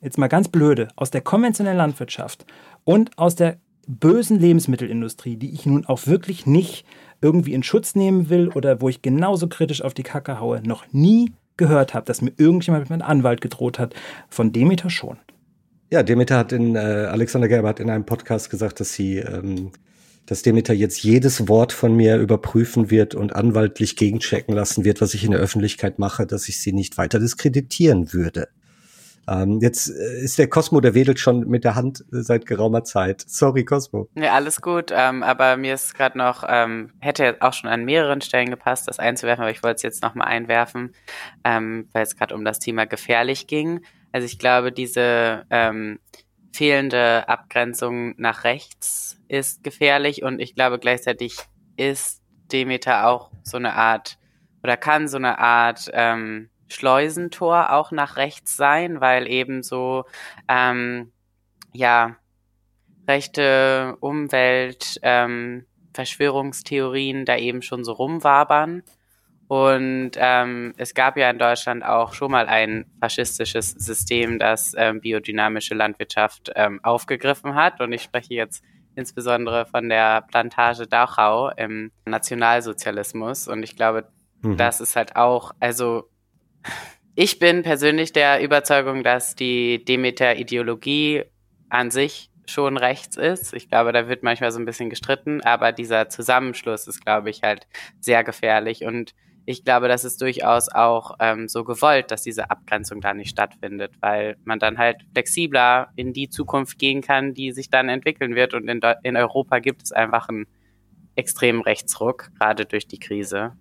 jetzt mal ganz blöde, aus der konventionellen Landwirtschaft und aus der bösen Lebensmittelindustrie, die ich nun auch wirklich nicht irgendwie in Schutz nehmen will oder wo ich genauso kritisch auf die Kacke haue, noch nie gehört habe, dass mir irgendjemand mit meinem Anwalt gedroht hat. Von Demeter schon. Ja, Demeter hat in, äh, Alexander Gerber hat in einem Podcast gesagt, dass sie, ähm, dass Demeter jetzt jedes Wort von mir überprüfen wird und anwaltlich gegenchecken lassen wird, was ich in der Öffentlichkeit mache, dass ich sie nicht weiter diskreditieren würde. Ähm, jetzt äh, ist der Cosmo, der wedelt schon mit der Hand äh, seit geraumer Zeit. Sorry, Cosmo. Ja, alles gut. Ähm, aber mir ist gerade noch, ähm, hätte auch schon an mehreren Stellen gepasst, das einzuwerfen, aber ich wollte es jetzt nochmal einwerfen, ähm, weil es gerade um das Thema gefährlich ging. Also ich glaube, diese ähm, fehlende Abgrenzung nach rechts ist gefährlich und ich glaube gleichzeitig ist Demeter auch so eine Art oder kann so eine Art ähm, Schleusentor auch nach rechts sein, weil eben so, ähm, ja, rechte Umwelt, ähm, Verschwörungstheorien da eben schon so rumwabern. Und ähm, es gab ja in Deutschland auch schon mal ein faschistisches System, das ähm, biodynamische Landwirtschaft ähm, aufgegriffen hat. Und ich spreche jetzt insbesondere von der Plantage Dachau im Nationalsozialismus. Und ich glaube, mhm. das ist halt auch, also ich bin persönlich der Überzeugung, dass die Demeter-Ideologie an sich schon rechts ist. Ich glaube, da wird manchmal so ein bisschen gestritten, aber dieser Zusammenschluss ist, glaube ich, halt sehr gefährlich. Und ich glaube, das ist durchaus auch ähm, so gewollt, dass diese Abgrenzung da nicht stattfindet, weil man dann halt flexibler in die Zukunft gehen kann, die sich dann entwickeln wird. Und in, in Europa gibt es einfach einen extremen Rechtsruck, gerade durch die Krise.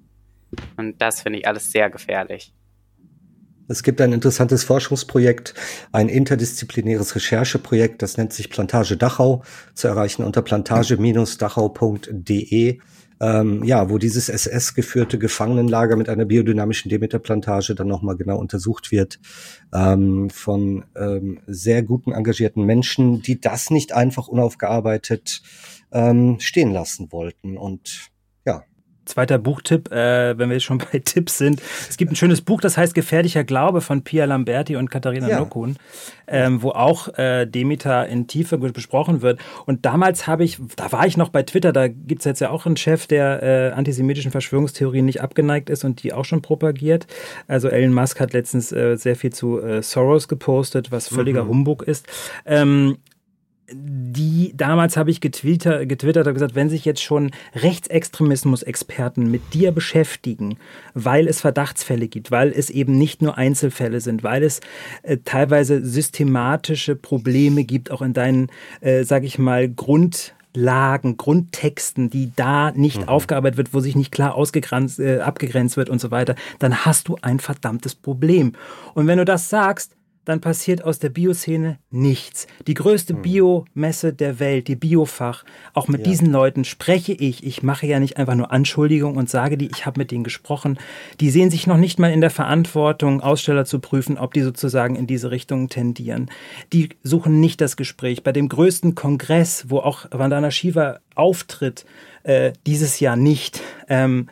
Und das finde ich alles sehr gefährlich. Es gibt ein interessantes Forschungsprojekt, ein interdisziplinäres Rechercheprojekt, das nennt sich Plantage Dachau, zu erreichen unter plantage-dachau.de ähm, ja, wo dieses SS-geführte Gefangenenlager mit einer biodynamischen Demeterplantage dann nochmal genau untersucht wird ähm, von ähm, sehr guten, engagierten Menschen, die das nicht einfach unaufgearbeitet ähm, stehen lassen wollten. Und Zweiter Buchtipp, äh, wenn wir jetzt schon bei Tipps sind. Es gibt ein schönes Buch, das heißt Gefährlicher Glaube von Pia Lamberti und Katharina ja. Nokun, ähm, wo auch äh, Demeter in Tiefe besprochen wird. Und damals habe ich, da war ich noch bei Twitter, da gibt es jetzt ja auch einen Chef, der äh, antisemitischen Verschwörungstheorien nicht abgeneigt ist und die auch schon propagiert. Also Elon Musk hat letztens äh, sehr viel zu äh, Soros gepostet, was völliger mhm. Humbug ist. Ähm, die damals habe ich getwittert, getwittert habe gesagt, wenn sich jetzt schon Rechtsextremismus-Experten mit dir beschäftigen, weil es Verdachtsfälle gibt, weil es eben nicht nur Einzelfälle sind, weil es äh, teilweise systematische Probleme gibt, auch in deinen, äh, sag ich mal, Grund Lagen, Grundtexten, die da nicht mhm. aufgearbeitet wird, wo sich nicht klar ausgegrenzt, äh, abgegrenzt wird und so weiter, dann hast du ein verdammtes Problem. Und wenn du das sagst, dann passiert aus der Bioszene nichts. Die größte hm. Biomesse der Welt, die Biofach, auch mit ja. diesen Leuten spreche ich. Ich mache ja nicht einfach nur Anschuldigungen und sage die, ich habe mit denen gesprochen. Die sehen sich noch nicht mal in der Verantwortung, Aussteller zu prüfen, ob die sozusagen in diese Richtung tendieren. Die suchen nicht das Gespräch. Bei dem größten Kongress, wo auch Vandana Shiva auftritt, äh, dieses Jahr nicht. Ähm,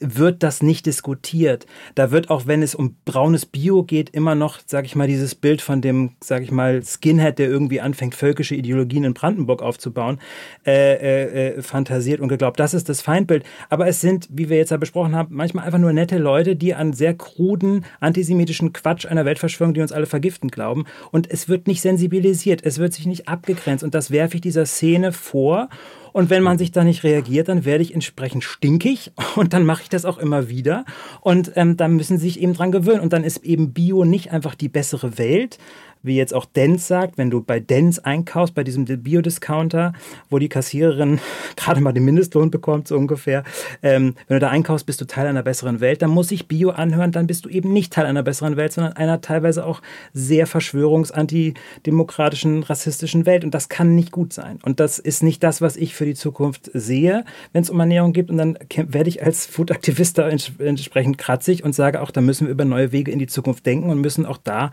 wird das nicht diskutiert. Da wird auch, wenn es um braunes Bio geht, immer noch, sag ich mal, dieses Bild von dem, sag ich mal, Skinhead, der irgendwie anfängt, völkische Ideologien in Brandenburg aufzubauen, äh, äh, äh, fantasiert und geglaubt, das ist das Feindbild. Aber es sind, wie wir jetzt ja besprochen haben, manchmal einfach nur nette Leute, die an sehr kruden antisemitischen Quatsch einer Weltverschwörung, die uns alle vergiften, glauben. Und es wird nicht sensibilisiert, es wird sich nicht abgegrenzt. Und das werfe ich dieser Szene vor. Und wenn man sich da nicht reagiert, dann werde ich entsprechend stinkig und dann mache ich das auch immer wieder. Und ähm, da müssen sie sich eben dran gewöhnen. Und dann ist eben Bio nicht einfach die bessere Welt, wie jetzt auch Dens sagt, wenn du bei Dens einkaufst, bei diesem Bio-Discounter, wo die Kassiererin gerade mal den Mindestlohn bekommt, so ungefähr, ähm, wenn du da einkaufst, bist du Teil einer besseren Welt, dann muss ich Bio anhören, dann bist du eben nicht Teil einer besseren Welt, sondern einer teilweise auch sehr verschwörungs-, antidemokratischen, rassistischen Welt. Und das kann nicht gut sein. Und das ist nicht das, was ich für die Zukunft sehe, wenn es um Ernährung geht. Und dann werde ich als Food-Aktivist da entsprechend kratzig und sage auch, da müssen wir über neue Wege in die Zukunft denken und müssen auch da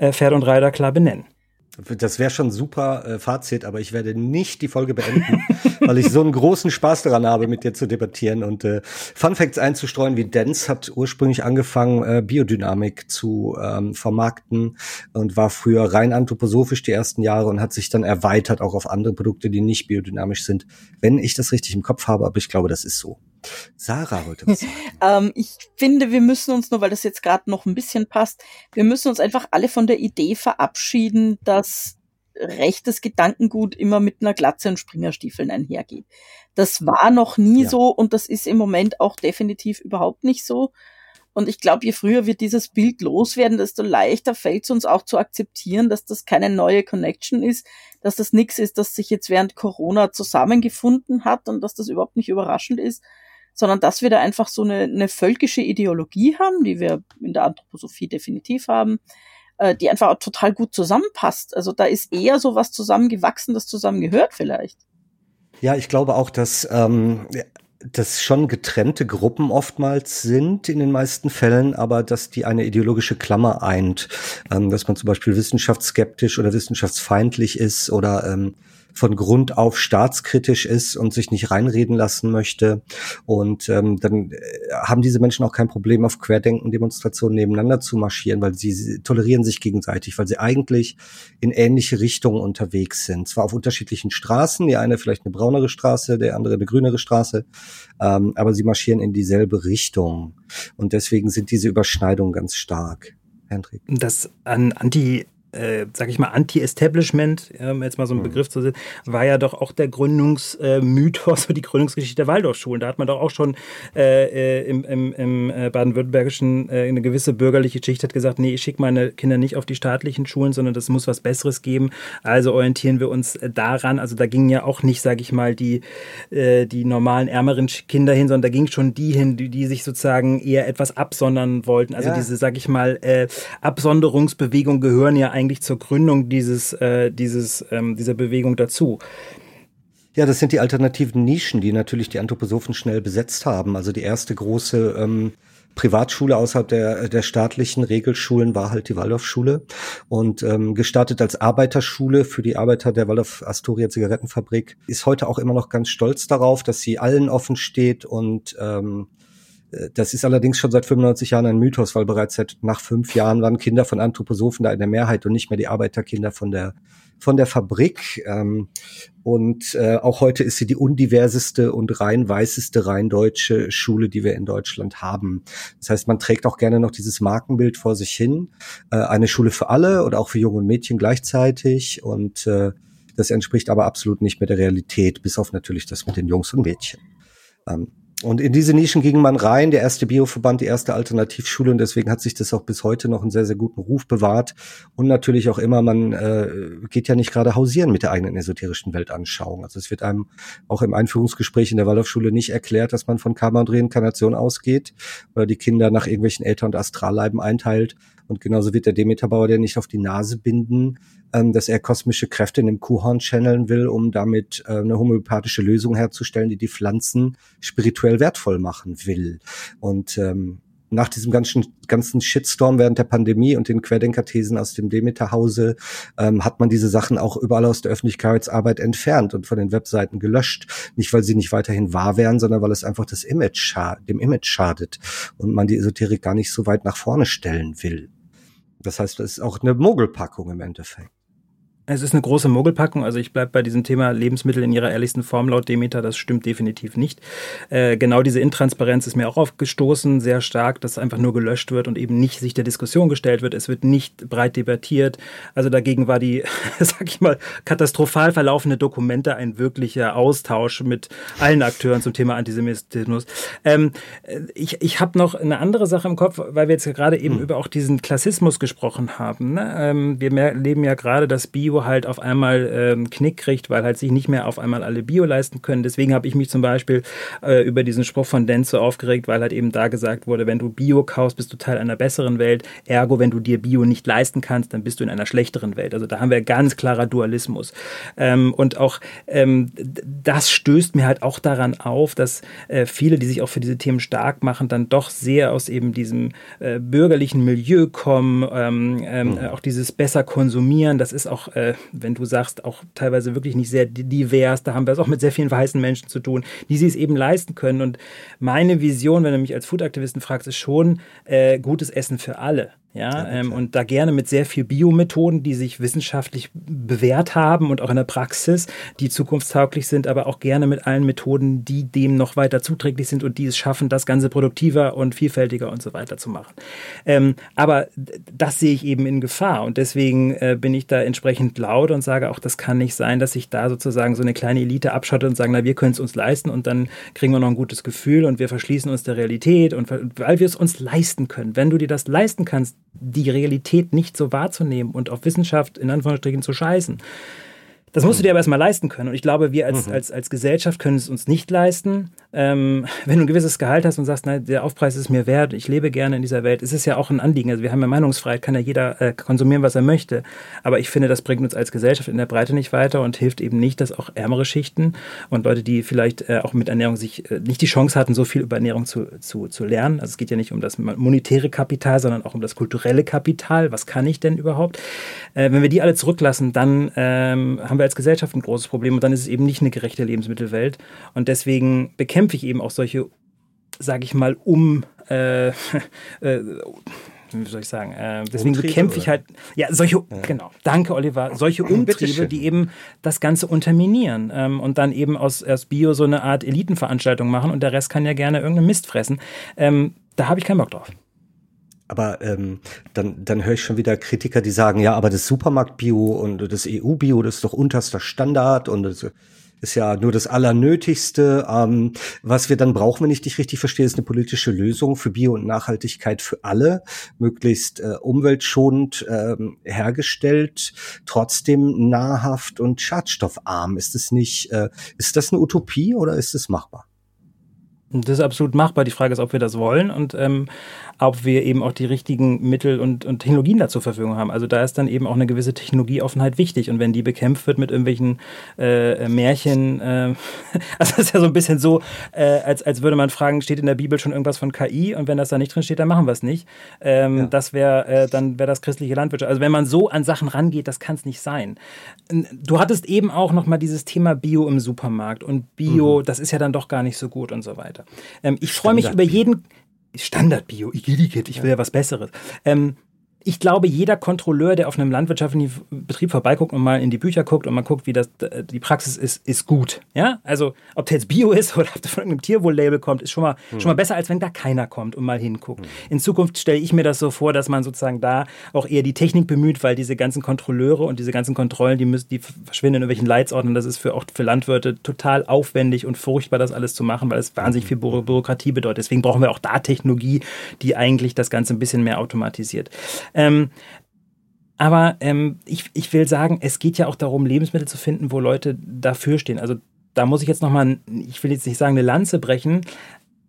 äh, Pferd und Reiter klar benennen. Das wäre schon super äh, Fazit, aber ich werde nicht die Folge beenden, weil ich so einen großen Spaß daran habe, mit dir zu debattieren und äh, Fun Facts einzustreuen, wie Dance hat ursprünglich angefangen, äh, Biodynamik zu ähm, vermarkten und war früher rein anthroposophisch die ersten Jahre und hat sich dann erweitert auch auf andere Produkte, die nicht biodynamisch sind, wenn ich das richtig im Kopf habe, aber ich glaube, das ist so. Sarah wollte was sagen. ähm, ich finde, wir müssen uns nur, weil das jetzt gerade noch ein bisschen passt, wir müssen uns einfach alle von der Idee verabschieden, dass rechtes Gedankengut immer mit einer Glatze und Springerstiefeln einhergeht. Das war noch nie ja. so und das ist im Moment auch definitiv überhaupt nicht so. Und ich glaube, je früher wir dieses Bild loswerden, desto leichter fällt es uns auch zu akzeptieren, dass das keine neue Connection ist, dass das nichts ist, das sich jetzt während Corona zusammengefunden hat und dass das überhaupt nicht überraschend ist, sondern dass wir da einfach so eine, eine völkische Ideologie haben, die wir in der Anthroposophie definitiv haben, äh, die einfach total gut zusammenpasst. Also da ist eher so was zusammengewachsen, das zusammengehört vielleicht. Ja, ich glaube auch, dass ähm, das schon getrennte Gruppen oftmals sind in den meisten Fällen, aber dass die eine ideologische Klammer eint, ähm, dass man zum Beispiel wissenschaftsskeptisch oder wissenschaftsfeindlich ist oder ähm, von Grund auf staatskritisch ist und sich nicht reinreden lassen möchte. Und ähm, dann äh, haben diese Menschen auch kein Problem, auf Querdenken-Demonstrationen nebeneinander zu marschieren, weil sie, sie tolerieren sich gegenseitig, weil sie eigentlich in ähnliche Richtungen unterwegs sind. Zwar auf unterschiedlichen Straßen, die eine vielleicht eine braunere Straße, der andere eine grünere Straße, ähm, aber sie marschieren in dieselbe Richtung. Und deswegen sind diese Überschneidungen ganz stark. Hendrik. Das an Anti äh, sag ich mal, Anti-Establishment, um jetzt mal so einen mhm. Begriff zu sehen, war ja doch auch der Gründungsmythos äh, die Gründungsgeschichte der Waldorfschulen. Da hat man doch auch schon äh, äh im, im, im äh, baden-württembergischen eine gewisse bürgerliche Schicht hat gesagt, nee, ich schicke meine Kinder nicht auf die staatlichen Schulen, sondern das muss was Besseres geben. Also orientieren wir uns daran. Also da gingen ja auch nicht, sag ich mal, die, die normalen ärmeren Kinder hin, sondern da ging schon die hin, die, die sich sozusagen eher etwas absondern wollten. Also ja. diese, sag ich mal, Absonderungsbewegung gehören ja eigentlich eigentlich zur Gründung dieses, äh, dieses, ähm, dieser Bewegung dazu? Ja, das sind die alternativen Nischen, die natürlich die Anthroposophen schnell besetzt haben. Also die erste große ähm, Privatschule außerhalb der, der staatlichen Regelschulen war halt die Waldorfschule und ähm, gestartet als Arbeiterschule für die Arbeiter der Waldorf Astoria Zigarettenfabrik ist heute auch immer noch ganz stolz darauf, dass sie allen offen steht und ähm, äh, das ist allerdings schon seit 95 Jahren ein Mythos, weil bereits seit nach fünf Jahren waren Kinder von Anthroposophen da in der Mehrheit und nicht mehr die Arbeiterkinder von der von der Fabrik. Ähm, und äh, auch heute ist sie die undiverseste und rein weißeste, rein deutsche Schule, die wir in Deutschland haben. Das heißt, man trägt auch gerne noch dieses Markenbild vor sich hin. Äh, eine Schule für alle oder auch für Junge und Mädchen gleichzeitig. Und äh, das entspricht aber absolut nicht mehr der Realität, bis auf natürlich das mit den Jungs und Mädchen. Ähm, und in diese Nischen ging man rein, der erste Bioverband, die erste Alternativschule und deswegen hat sich das auch bis heute noch einen sehr, sehr guten Ruf bewahrt. Und natürlich auch immer, man äh, geht ja nicht gerade hausieren mit der eigenen esoterischen Weltanschauung. Also es wird einem auch im Einführungsgespräch in der Waldorfschule nicht erklärt, dass man von Karma und Reinkarnation ausgeht oder die Kinder nach irgendwelchen Äther- und Astralleiben einteilt. Und genauso wird der Demeterbauer der nicht auf die Nase binden, ähm, dass er kosmische Kräfte in dem Kuhhorn channeln will, um damit äh, eine homöopathische Lösung herzustellen, die die Pflanzen spirituell wertvoll machen will. Und ähm, nach diesem ganzen, ganzen Shitstorm während der Pandemie und den Querdenkerthesen aus dem Demeter-Hause ähm, hat man diese Sachen auch überall aus der Öffentlichkeitsarbeit entfernt und von den Webseiten gelöscht. Nicht, weil sie nicht weiterhin wahr wären, sondern weil es einfach das Image dem Image schadet und man die Esoterik gar nicht so weit nach vorne stellen will. Das heißt, es ist auch eine Mogelpackung im Endeffekt. Es ist eine große Mogelpackung. Also ich bleibe bei diesem Thema Lebensmittel in ihrer ehrlichsten Form laut Demeter. Das stimmt definitiv nicht. Äh, genau diese Intransparenz ist mir auch aufgestoßen, sehr stark, dass einfach nur gelöscht wird und eben nicht sich der Diskussion gestellt wird. Es wird nicht breit debattiert. Also dagegen war die, sag ich mal, katastrophal verlaufende Dokumente ein wirklicher Austausch mit allen Akteuren zum Thema Antisemitismus. Ähm, ich ich habe noch eine andere Sache im Kopf, weil wir jetzt gerade eben hm. über auch diesen Klassismus gesprochen haben. Ne? Ähm, wir leben ja gerade das Bio halt auf einmal ähm, Knick kriegt, weil halt sich nicht mehr auf einmal alle Bio leisten können. Deswegen habe ich mich zum Beispiel äh, über diesen Spruch von Denzo aufgeregt, weil halt eben da gesagt wurde, wenn du Bio kaufst, bist du Teil einer besseren Welt. Ergo, wenn du dir Bio nicht leisten kannst, dann bist du in einer schlechteren Welt. Also da haben wir ganz klarer Dualismus. Ähm, und auch ähm, das stößt mir halt auch daran auf, dass äh, viele, die sich auch für diese Themen stark machen, dann doch sehr aus eben diesem äh, bürgerlichen Milieu kommen, ähm, ähm, mhm. auch dieses besser konsumieren. Das ist auch äh, wenn du sagst, auch teilweise wirklich nicht sehr divers. Da haben wir es auch mit sehr vielen weißen Menschen zu tun, die sie es eben leisten können. Und meine Vision, wenn du mich als Foodaktivisten fragst, ist schon äh, gutes Essen für alle. Ja, ähm, und da gerne mit sehr viel Biomethoden, die sich wissenschaftlich bewährt haben und auch in der Praxis, die zukunftstauglich sind, aber auch gerne mit allen Methoden, die dem noch weiter zuträglich sind und die es schaffen, das Ganze produktiver und vielfältiger und so weiter zu machen. Ähm, aber das sehe ich eben in Gefahr und deswegen äh, bin ich da entsprechend laut und sage auch, das kann nicht sein, dass sich da sozusagen so eine kleine Elite abschottet und sagen, na, wir können es uns leisten und dann kriegen wir noch ein gutes Gefühl und wir verschließen uns der Realität und weil wir es uns leisten können. Wenn du dir das leisten kannst, die Realität nicht so wahrzunehmen und auf Wissenschaft in Anführungsstrichen zu scheißen. Das musst du dir aber erstmal leisten können. Und ich glaube, wir als, mhm. als, als Gesellschaft können es uns nicht leisten. Ähm, wenn du ein gewisses Gehalt hast und sagst, nein, der Aufpreis ist mir wert, ich lebe gerne in dieser Welt, ist es ja auch ein Anliegen. Also wir haben ja Meinungsfreiheit, kann ja jeder äh, konsumieren, was er möchte. Aber ich finde, das bringt uns als Gesellschaft in der Breite nicht weiter und hilft eben nicht, dass auch ärmere Schichten und Leute, die vielleicht äh, auch mit Ernährung sich äh, nicht die Chance hatten, so viel über Ernährung zu, zu, zu lernen. Also es geht ja nicht um das monetäre Kapital, sondern auch um das kulturelle Kapital. Was kann ich denn überhaupt? Äh, wenn wir die alle zurücklassen, dann ähm, haben wir als Gesellschaft ein großes Problem und dann ist es eben nicht eine gerechte Lebensmittelwelt. Und deswegen bekämpfe ich eben auch solche, sage ich mal, um äh, äh, wie soll ich sagen, äh, deswegen Umtriebe, bekämpfe ich halt, ja, solche, ja. genau, danke Oliver, solche Umtriebe, die eben das Ganze unterminieren ähm, und dann eben aus, aus Bio so eine Art Elitenveranstaltung machen und der Rest kann ja gerne irgendeinen Mist fressen. Ähm, da habe ich keinen Bock drauf. Aber ähm, dann, dann höre ich schon wieder Kritiker, die sagen, ja, aber das Supermarkt-Bio und das EU-Bio, das ist doch unterster Standard und das ist ja nur das Allernötigste. Ähm, was wir dann brauchen, wenn ich dich richtig verstehe, ist eine politische Lösung für Bio und Nachhaltigkeit für alle, möglichst äh, umweltschonend ähm, hergestellt, trotzdem nahrhaft und schadstoffarm. Ist es nicht, äh, ist das eine Utopie oder ist es machbar? Das ist absolut machbar. Die Frage ist, ob wir das wollen und ähm, ob wir eben auch die richtigen Mittel und, und Technologien da zur Verfügung haben. Also da ist dann eben auch eine gewisse Technologieoffenheit wichtig. Und wenn die bekämpft wird mit irgendwelchen äh, Märchen, äh, also das ist ja so ein bisschen so, äh, als, als würde man fragen, steht in der Bibel schon irgendwas von KI? Und wenn das da nicht drin steht, dann machen wir es nicht. Ähm, ja. Das wäre, äh, dann wäre das christliche Landwirtschaft. Also wenn man so an Sachen rangeht, das kann es nicht sein. Du hattest eben auch noch mal dieses Thema Bio im Supermarkt und Bio, mhm. das ist ja dann doch gar nicht so gut und so weiter weiter. Ähm, ich freue mich über jeden Standard-Bio, ich will ja was Besseres. Ähm, ich glaube, jeder Kontrolleur, der auf einem landwirtschaftlichen Betrieb vorbeiguckt und mal in die Bücher guckt und mal guckt, wie das die Praxis ist, ist gut. Ja, also ob der jetzt Bio ist oder ob der von einem Tierwohl-Label kommt, ist schon mal hm. schon mal besser, als wenn da keiner kommt und mal hinguckt. Hm. In Zukunft stelle ich mir das so vor, dass man sozusagen da auch eher die Technik bemüht, weil diese ganzen Kontrolleure und diese ganzen Kontrollen, die müssen, die verschwinden in irgendwelchen Leitsordnern. Das ist für auch für Landwirte total aufwendig und furchtbar, das alles zu machen, weil es wahnsinnig viel Bü Bürokratie bedeutet. Deswegen brauchen wir auch da Technologie, die eigentlich das Ganze ein bisschen mehr automatisiert. Ähm, aber ähm, ich, ich will sagen, es geht ja auch darum, Lebensmittel zu finden, wo Leute dafür stehen. Also da muss ich jetzt nochmal, ich will jetzt nicht sagen, eine Lanze brechen,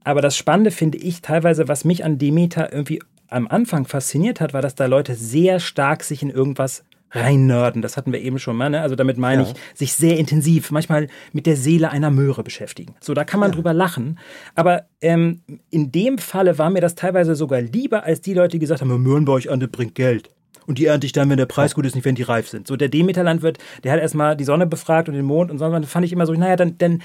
aber das Spannende finde ich teilweise, was mich an Demeter irgendwie am Anfang fasziniert hat, war, dass da Leute sehr stark sich in irgendwas reinnörden. Das hatten wir eben schon mal. Ne? Also damit meine ja. ich, sich sehr intensiv, manchmal mit der Seele einer Möhre beschäftigen. So, da kann man ja. drüber lachen. Aber ähm, in dem Falle war mir das teilweise sogar lieber als die Leute, die gesagt haben, Möhren bei euch an, das bringt Geld. Und die ernte ich dann, wenn der Preis gut ist, nicht wenn die reif sind. So, der Demeter-Landwirt, der hat erstmal die Sonne befragt und den Mond und so. Dann fand ich immer so, naja, dann, dann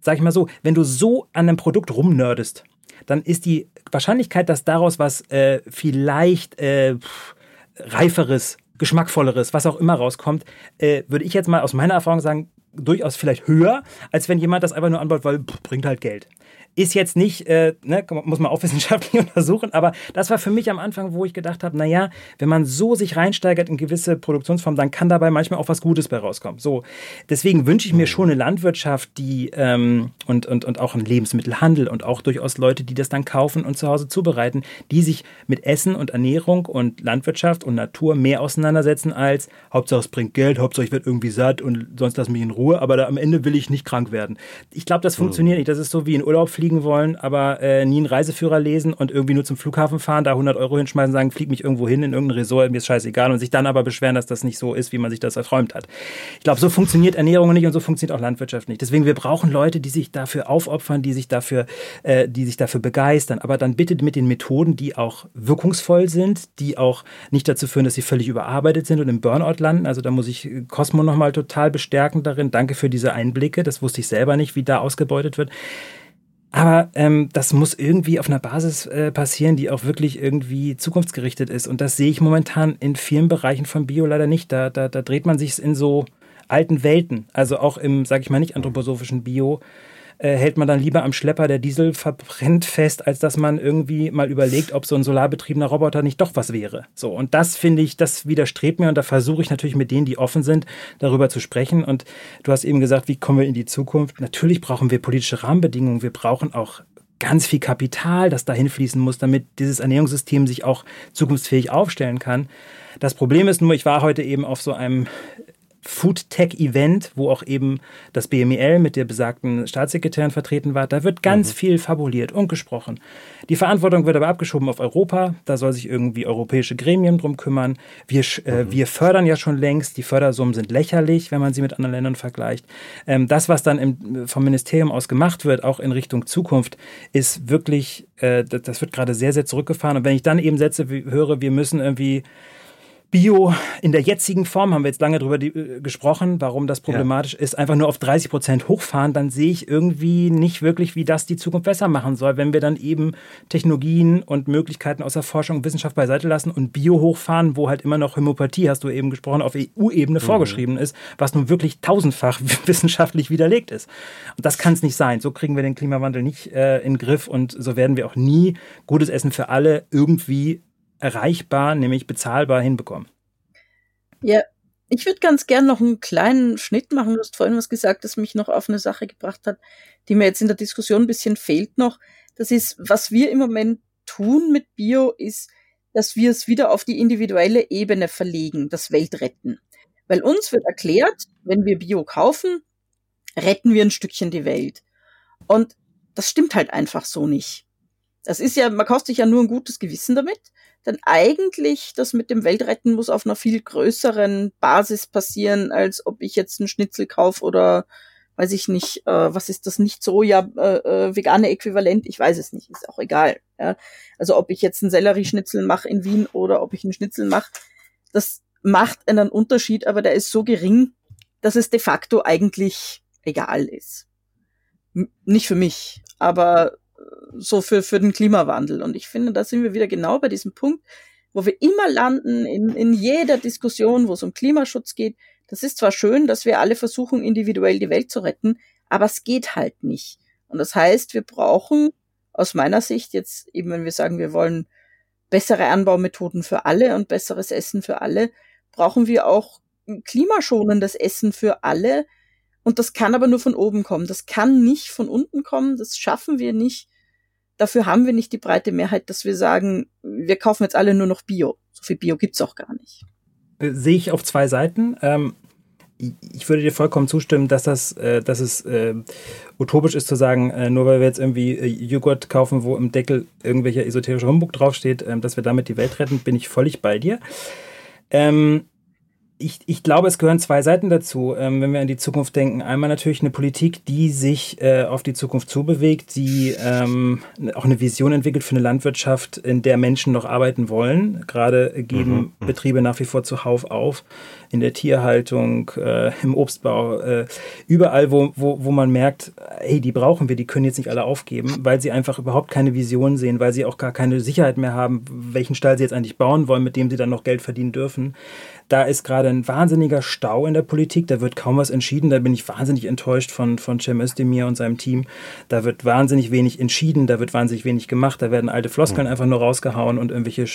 sag ich mal so, wenn du so an einem Produkt rumnördest, dann ist die Wahrscheinlichkeit, dass daraus was äh, vielleicht äh, reiferes geschmackvolleres, was auch immer rauskommt, äh, würde ich jetzt mal aus meiner Erfahrung sagen, durchaus vielleicht höher, als wenn jemand das einfach nur anbaut, weil pff, bringt halt Geld. Ist jetzt nicht, äh, ne, muss man auch wissenschaftlich untersuchen, aber das war für mich am Anfang, wo ich gedacht habe, naja, wenn man so sich reinsteigert in gewisse Produktionsformen, dann kann dabei manchmal auch was Gutes bei rauskommen. So, deswegen wünsche ich mir schon eine Landwirtschaft, die ähm, und, und, und auch einen Lebensmittelhandel und auch durchaus Leute, die das dann kaufen und zu Hause zubereiten, die sich mit Essen und Ernährung und Landwirtschaft und Natur mehr auseinandersetzen als Hauptsache es bringt Geld, Hauptsache ich werde irgendwie satt und sonst lass mich in Ruhe, aber da, am Ende will ich nicht krank werden. Ich glaube, das funktioniert nicht. Das ist so wie in Urlaub fliegen fliegen wollen, aber äh, nie einen Reiseführer lesen und irgendwie nur zum Flughafen fahren, da 100 Euro hinschmeißen, sagen, flieg mich irgendwo hin in irgendein Resort, mir ist scheißegal und sich dann aber beschweren, dass das nicht so ist, wie man sich das erträumt hat. Ich glaube, so funktioniert Ernährung nicht und so funktioniert auch Landwirtschaft nicht. Deswegen, wir brauchen Leute, die sich dafür aufopfern, die sich dafür, äh, die sich dafür begeistern, aber dann bitte mit den Methoden, die auch wirkungsvoll sind, die auch nicht dazu führen, dass sie völlig überarbeitet sind und im Burnout landen. Also da muss ich Cosmo nochmal total bestärken darin. Danke für diese Einblicke. Das wusste ich selber nicht, wie da ausgebeutet wird. Aber ähm, das muss irgendwie auf einer Basis äh, passieren, die auch wirklich irgendwie zukunftsgerichtet ist. Und das sehe ich momentan in vielen Bereichen von Bio leider nicht. Da, da, da dreht man sich in so alten Welten. Also auch im, sag ich mal, nicht anthroposophischen Bio äh, hält man dann lieber am Schlepper, der Diesel verbrennt, fest, als dass man irgendwie mal überlegt, ob so ein solarbetriebener Roboter nicht doch was wäre. So, und das finde ich, das widerstrebt mir und da versuche ich natürlich mit denen, die offen sind, darüber zu sprechen. Und du hast eben gesagt, wie kommen wir in die Zukunft? Natürlich brauchen wir politische Rahmenbedingungen, wir brauchen auch ganz viel Kapital, das dahin fließen muss, damit dieses Ernährungssystem sich auch zukunftsfähig aufstellen kann. Das Problem ist nur, ich war heute eben auf so einem Food Tech Event, wo auch eben das BMEL mit der besagten Staatssekretärin vertreten war. Da wird ganz mhm. viel fabuliert und gesprochen. Die Verantwortung wird aber abgeschoben auf Europa. Da soll sich irgendwie europäische Gremien drum kümmern. Wir, äh, mhm. wir fördern ja schon längst. Die Fördersummen sind lächerlich, wenn man sie mit anderen Ländern vergleicht. Ähm, das, was dann im, vom Ministerium aus gemacht wird, auch in Richtung Zukunft, ist wirklich, äh, das, das wird gerade sehr, sehr zurückgefahren. Und wenn ich dann eben Sätze höre, wir müssen irgendwie Bio in der jetzigen Form, haben wir jetzt lange darüber äh, gesprochen, warum das problematisch ja. ist, einfach nur auf 30 Prozent hochfahren, dann sehe ich irgendwie nicht wirklich, wie das die Zukunft besser machen soll, wenn wir dann eben Technologien und Möglichkeiten aus der Forschung und Wissenschaft beiseite lassen und Bio hochfahren, wo halt immer noch Homöopathie, hast du eben gesprochen, auf EU-Ebene mhm. vorgeschrieben ist, was nun wirklich tausendfach wissenschaftlich widerlegt ist. Und das kann es nicht sein. So kriegen wir den Klimawandel nicht äh, in den Griff und so werden wir auch nie gutes Essen für alle irgendwie erreichbar, nämlich bezahlbar hinbekommen. Ja, ich würde ganz gern noch einen kleinen Schnitt machen. Du hast vorhin was gesagt, das mich noch auf eine Sache gebracht hat, die mir jetzt in der Diskussion ein bisschen fehlt noch. Das ist, was wir im Moment tun mit Bio, ist, dass wir es wieder auf die individuelle Ebene verlegen, das Weltretten. Weil uns wird erklärt, wenn wir Bio kaufen, retten wir ein Stückchen die Welt. Und das stimmt halt einfach so nicht. Das ist ja, man kostet sich ja nur ein gutes Gewissen damit, denn eigentlich das mit dem Weltretten muss auf einer viel größeren Basis passieren, als ob ich jetzt einen Schnitzel kaufe oder weiß ich nicht, äh, was ist das nicht so, ja, äh, äh, vegane Äquivalent, ich weiß es nicht, ist auch egal. Ja. Also ob ich jetzt einen Sellerieschnitzel mache in Wien oder ob ich einen Schnitzel mache, das macht einen Unterschied, aber der ist so gering, dass es de facto eigentlich egal ist. M nicht für mich, aber so für, für den Klimawandel. Und ich finde, da sind wir wieder genau bei diesem Punkt, wo wir immer landen in, in jeder Diskussion, wo es um Klimaschutz geht. Das ist zwar schön, dass wir alle versuchen, individuell die Welt zu retten, aber es geht halt nicht. Und das heißt, wir brauchen aus meiner Sicht jetzt eben, wenn wir sagen, wir wollen bessere Anbaumethoden für alle und besseres Essen für alle, brauchen wir auch klimaschonendes Essen für alle. Und das kann aber nur von oben kommen. Das kann nicht von unten kommen. Das schaffen wir nicht. Dafür haben wir nicht die breite Mehrheit, dass wir sagen, wir kaufen jetzt alle nur noch Bio. So viel Bio gibt's auch gar nicht. Äh, sehe ich auf zwei Seiten. Ähm, ich würde dir vollkommen zustimmen, dass das, äh, dass es äh, utopisch ist zu sagen, äh, nur weil wir jetzt irgendwie äh, Joghurt kaufen, wo im Deckel irgendwelcher esoterischer Humbug draufsteht, äh, dass wir damit die Welt retten, bin ich völlig bei dir. Ähm, ich, ich glaube, es gehören zwei Seiten dazu, ähm, wenn wir an die Zukunft denken. Einmal natürlich eine Politik, die sich äh, auf die Zukunft zubewegt, die ähm, auch eine Vision entwickelt für eine Landwirtschaft, in der Menschen noch arbeiten wollen. Gerade geben mhm. mhm. Betriebe nach wie vor zuhauf auf, in der Tierhaltung, äh, im Obstbau, äh, überall, wo, wo, wo man merkt, hey, die brauchen wir, die können jetzt nicht alle aufgeben, weil sie einfach überhaupt keine Vision sehen, weil sie auch gar keine Sicherheit mehr haben, welchen Stall sie jetzt eigentlich bauen wollen, mit dem sie dann noch Geld verdienen dürfen. Da ist gerade ein wahnsinniger Stau in der Politik. Da wird kaum was entschieden. Da bin ich wahnsinnig enttäuscht von, von Cem Özdemir und seinem Team. Da wird wahnsinnig wenig entschieden. Da wird wahnsinnig wenig gemacht. Da werden alte Floskeln einfach nur rausgehauen und irgendwelche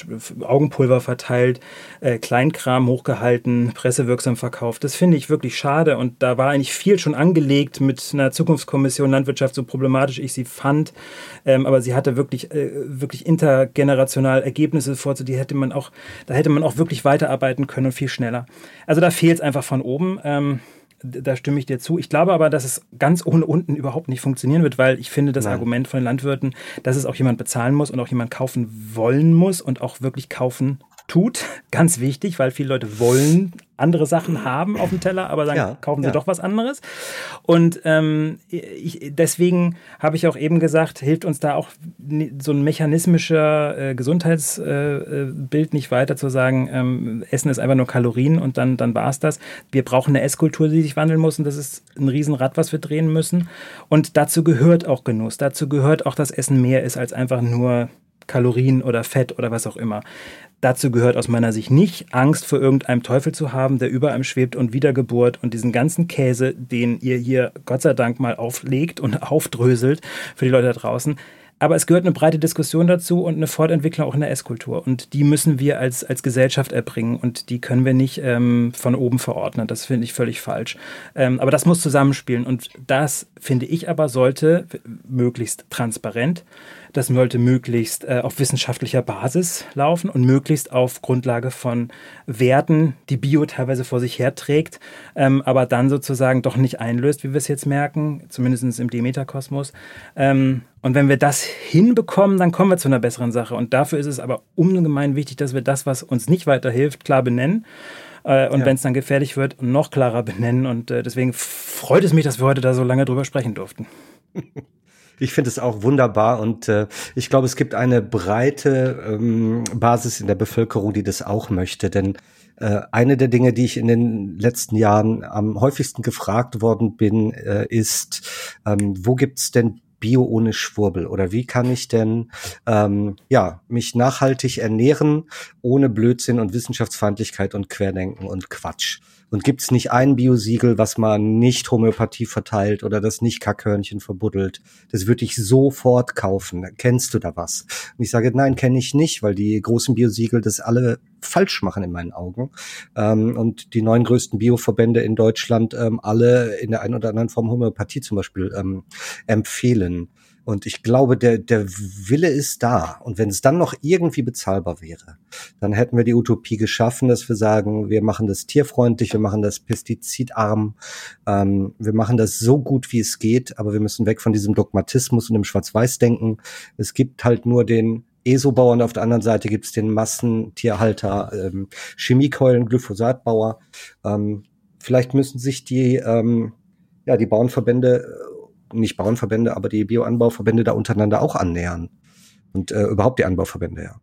Augenpulver verteilt, äh, Kleinkram hochgehalten, pressewirksam verkauft. Das finde ich wirklich schade. Und da war eigentlich viel schon angelegt mit einer Zukunftskommission Landwirtschaft, so problematisch ich sie fand. Ähm, aber sie hatte wirklich, äh, wirklich intergenerational Ergebnisse vorzu. Die hätte man auch, da hätte man auch wirklich weiterarbeiten können und viel schneller. Also da fehlt es einfach von oben. Ähm, da stimme ich dir zu. Ich glaube aber, dass es ganz ohne unten überhaupt nicht funktionieren wird, weil ich finde das Nein. Argument von den Landwirten, dass es auch jemand bezahlen muss und auch jemand kaufen wollen muss und auch wirklich kaufen tut. Ganz wichtig, weil viele Leute wollen andere Sachen haben auf dem Teller, aber dann ja, kaufen sie ja. doch was anderes. Und ähm, ich, deswegen habe ich auch eben gesagt, hilft uns da auch so ein mechanismischer äh, Gesundheitsbild äh, nicht weiter zu sagen, ähm, Essen ist einfach nur Kalorien und dann, dann war es das. Wir brauchen eine Esskultur, die sich wandeln muss und das ist ein Riesenrad, was wir drehen müssen. Und dazu gehört auch Genuss. Dazu gehört auch, dass Essen mehr ist als einfach nur Kalorien oder Fett oder was auch immer. Dazu gehört aus meiner Sicht nicht, Angst vor irgendeinem Teufel zu haben, der über einem schwebt und Wiedergeburt und diesen ganzen Käse, den ihr hier Gott sei Dank mal auflegt und aufdröselt für die Leute da draußen. Aber es gehört eine breite Diskussion dazu und eine Fortentwicklung auch in der Esskultur. Und die müssen wir als, als Gesellschaft erbringen und die können wir nicht ähm, von oben verordnen. Das finde ich völlig falsch. Ähm, aber das muss zusammenspielen. Und das, finde ich aber, sollte möglichst transparent das sollte möglichst äh, auf wissenschaftlicher Basis laufen und möglichst auf Grundlage von Werten, die Bio teilweise vor sich herträgt, ähm, aber dann sozusagen doch nicht einlöst, wie wir es jetzt merken, zumindest im Demeter-Kosmos. Ähm, und wenn wir das hinbekommen, dann kommen wir zu einer besseren Sache. Und dafür ist es aber ungemein wichtig, dass wir das, was uns nicht weiterhilft, klar benennen. Äh, und ja. wenn es dann gefährlich wird, noch klarer benennen. Und äh, deswegen freut es mich, dass wir heute da so lange drüber sprechen durften. Ich finde es auch wunderbar und äh, ich glaube, es gibt eine breite ähm, Basis in der Bevölkerung, die das auch möchte. Denn äh, eine der Dinge, die ich in den letzten Jahren am häufigsten gefragt worden bin, äh, ist, ähm, wo gibt's denn Bio ohne Schwurbel? Oder wie kann ich denn ähm, ja mich nachhaltig ernähren ohne Blödsinn und Wissenschaftsfeindlichkeit und Querdenken und Quatsch? Und gibt's nicht ein Biosiegel, was man nicht Homöopathie verteilt oder das nicht Kackhörnchen verbuddelt? Das würde ich sofort kaufen. Kennst du da was? Und ich sage, nein, kenne ich nicht, weil die großen Biosiegel das alle falsch machen in meinen Augen. Ähm, und die neun größten Bioverbände in Deutschland ähm, alle in der einen oder anderen Form Homöopathie zum Beispiel ähm, empfehlen. Und ich glaube, der, der Wille ist da. Und wenn es dann noch irgendwie bezahlbar wäre, dann hätten wir die Utopie geschaffen, dass wir sagen, wir machen das tierfreundlich, wir machen das pestizidarm, ähm, wir machen das so gut, wie es geht, aber wir müssen weg von diesem Dogmatismus und dem Schwarz-Weiß-Denken. Es gibt halt nur den ESO-Bauer und auf der anderen Seite gibt es den Massentierhalter, ähm, Chemiekeulen, Glyphosatbauer. Ähm, vielleicht müssen sich die, ähm, ja, die Bauernverbände nicht Bauernverbände, aber die Bioanbauverbände da untereinander auch annähern. Und äh, überhaupt die Anbauverbände, ja.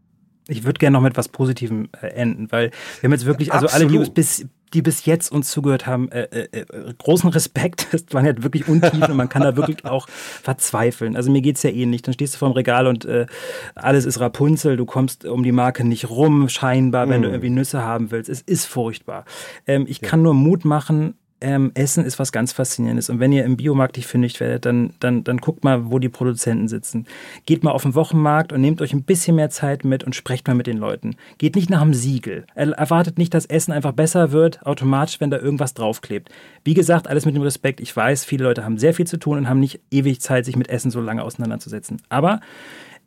Ich würde gerne noch mit was Positivem äh, enden, weil wir haben jetzt wirklich, also Absolut. alle, die bis, die bis jetzt uns zugehört haben, äh, äh, äh großen Respekt. Das waren ja wirklich Untiefen und man kann da wirklich auch verzweifeln. Also mir geht's ja ähnlich. Dann stehst du vorm Regal und äh, alles ist Rapunzel, du kommst um die Marke nicht rum, scheinbar, wenn mm. du irgendwie Nüsse haben willst. Es ist furchtbar. Ähm, ich ja. kann nur Mut machen, ähm, Essen ist was ganz Faszinierendes. Und wenn ihr im Biomarkt nicht fündig werdet, dann, dann, dann guckt mal, wo die Produzenten sitzen. Geht mal auf den Wochenmarkt und nehmt euch ein bisschen mehr Zeit mit und sprecht mal mit den Leuten. Geht nicht nach dem Siegel. Erwartet nicht, dass Essen einfach besser wird, automatisch, wenn da irgendwas draufklebt. Wie gesagt, alles mit dem Respekt. Ich weiß, viele Leute haben sehr viel zu tun und haben nicht ewig Zeit, sich mit Essen so lange auseinanderzusetzen. Aber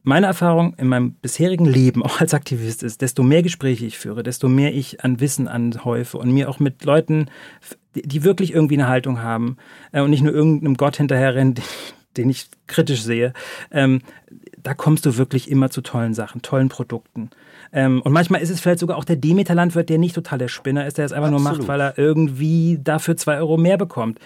meine Erfahrung in meinem bisherigen Leben, auch als Aktivist, ist, desto mehr Gespräche ich führe, desto mehr ich an Wissen anhäufe und mir auch mit Leuten, die wirklich irgendwie eine Haltung haben äh, und nicht nur irgendeinem Gott hinterherrennen, den, den ich kritisch sehe, ähm, da kommst du wirklich immer zu tollen Sachen, tollen Produkten. Ähm, und manchmal ist es vielleicht sogar auch der Demeter-Landwirt, der nicht total der Spinner ist, der es einfach Absolut. nur macht, weil er irgendwie dafür zwei Euro mehr bekommt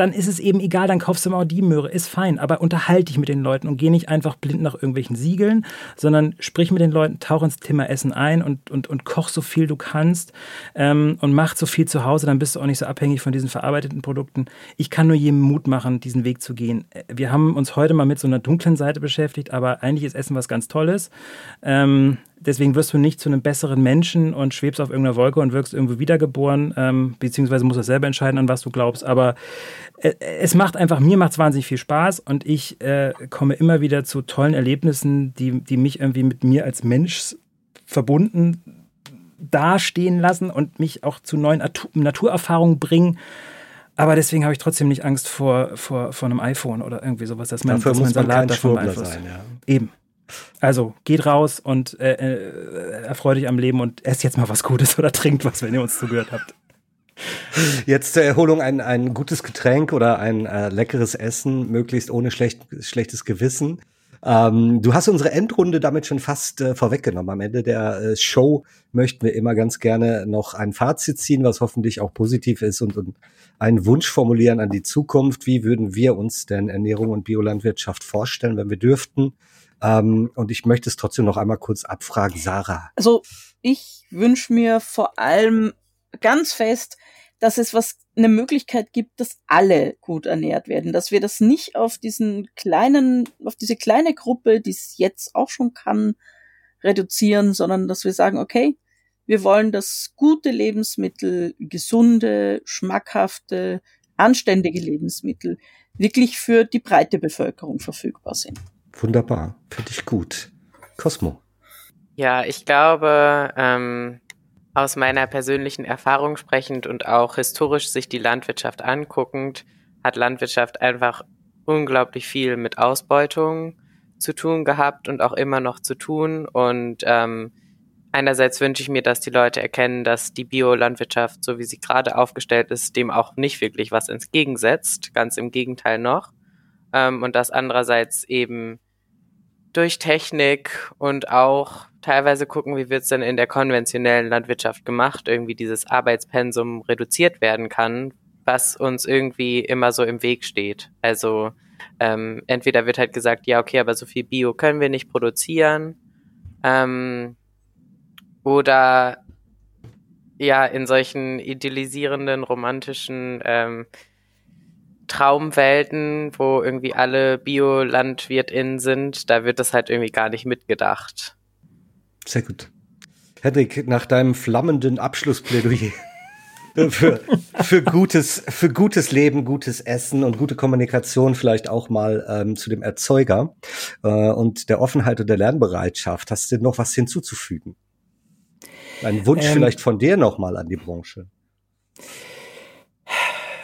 dann ist es eben egal, dann kaufst du mal die Möhre, ist fein. Aber unterhalte dich mit den Leuten und geh nicht einfach blind nach irgendwelchen Siegeln, sondern sprich mit den Leuten, tauch ins Thema Essen ein und, und, und koch so viel du kannst ähm, und mach so viel zu Hause, dann bist du auch nicht so abhängig von diesen verarbeiteten Produkten. Ich kann nur jedem Mut machen, diesen Weg zu gehen. Wir haben uns heute mal mit so einer dunklen Seite beschäftigt, aber eigentlich ist Essen was ganz Tolles. Ähm, deswegen wirst du nicht zu einem besseren Menschen und schwebst auf irgendeiner Wolke und wirkst irgendwo wiedergeboren, ähm, beziehungsweise musst du selber entscheiden, an was du glaubst. Aber äh, es macht einfach, mir macht es wahnsinnig viel Spaß und ich äh, komme immer wieder zu tollen Erlebnissen, die, die mich irgendwie mit mir als Mensch verbunden dastehen lassen und mich auch zu neuen Naturerfahrungen bringen. Aber deswegen habe ich trotzdem nicht Angst vor, vor, vor einem iPhone oder irgendwie sowas, dass mein, Dafür dass mein Salat davon beeinflusst. Sein, ja. Eben. Also geht raus und äh, äh, erfreut euch am Leben und esst jetzt mal was Gutes oder trinkt was, wenn ihr uns zugehört habt. Jetzt zur Erholung ein, ein gutes Getränk oder ein äh, leckeres Essen, möglichst ohne schlecht, schlechtes Gewissen. Ähm, du hast unsere Endrunde damit schon fast äh, vorweggenommen. Am Ende der äh, Show möchten wir immer ganz gerne noch ein Fazit ziehen, was hoffentlich auch positiv ist und, und einen Wunsch formulieren an die Zukunft. Wie würden wir uns denn Ernährung und Biolandwirtschaft vorstellen, wenn wir dürften? Ähm, und ich möchte es trotzdem noch einmal kurz abfragen, Sarah. Also ich wünsche mir vor allem ganz fest, dass es was eine Möglichkeit gibt, dass alle gut ernährt werden, dass wir das nicht auf diesen kleinen, auf diese kleine Gruppe, die es jetzt auch schon kann, reduzieren, sondern dass wir sagen, okay, wir wollen, dass gute Lebensmittel, gesunde, schmackhafte, anständige Lebensmittel wirklich für die breite Bevölkerung verfügbar sind. Wunderbar, finde ich gut. Cosmo. Ja, ich glaube, ähm, aus meiner persönlichen Erfahrung sprechend und auch historisch sich die Landwirtschaft anguckend, hat Landwirtschaft einfach unglaublich viel mit Ausbeutung zu tun gehabt und auch immer noch zu tun. Und ähm, einerseits wünsche ich mir, dass die Leute erkennen, dass die Biolandwirtschaft, so wie sie gerade aufgestellt ist, dem auch nicht wirklich was entgegensetzt, ganz im Gegenteil noch. Ähm, und dass andererseits eben durch Technik und auch teilweise gucken, wie wird es denn in der konventionellen Landwirtschaft gemacht, irgendwie dieses Arbeitspensum reduziert werden kann, was uns irgendwie immer so im Weg steht. Also ähm, entweder wird halt gesagt, ja, okay, aber so viel Bio können wir nicht produzieren. Ähm, oder ja, in solchen idealisierenden, romantischen ähm, Traumwelten, wo irgendwie alle Biolandwirtinnen sind, da wird das halt irgendwie gar nicht mitgedacht. Sehr gut. Hendrik, nach deinem flammenden Abschlussplädoyer für, für, gutes, für gutes Leben, gutes Essen und gute Kommunikation vielleicht auch mal ähm, zu dem Erzeuger äh, und der Offenheit und der Lernbereitschaft. Hast du noch was hinzuzufügen? Ein Wunsch ähm, vielleicht von dir nochmal an die Branche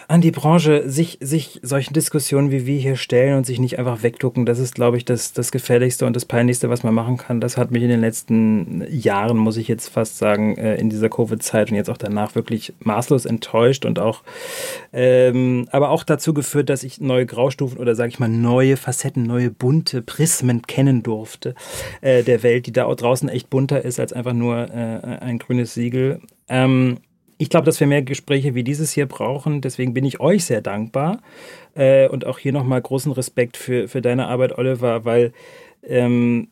an die Branche, sich, sich solchen Diskussionen wie wir hier stellen und sich nicht einfach wegducken, das ist, glaube ich, das, das Gefährlichste und das Peinlichste, was man machen kann. Das hat mich in den letzten Jahren, muss ich jetzt fast sagen, äh, in dieser Covid-Zeit und jetzt auch danach wirklich maßlos enttäuscht und auch, ähm, aber auch dazu geführt, dass ich neue Graustufen oder sage ich mal neue Facetten, neue bunte Prismen kennen durfte äh, der Welt, die da draußen echt bunter ist als einfach nur äh, ein grünes Siegel. Ähm, ich glaube, dass wir mehr Gespräche wie dieses hier brauchen. Deswegen bin ich euch sehr dankbar. Äh, und auch hier nochmal großen Respekt für, für deine Arbeit, Oliver, weil ähm,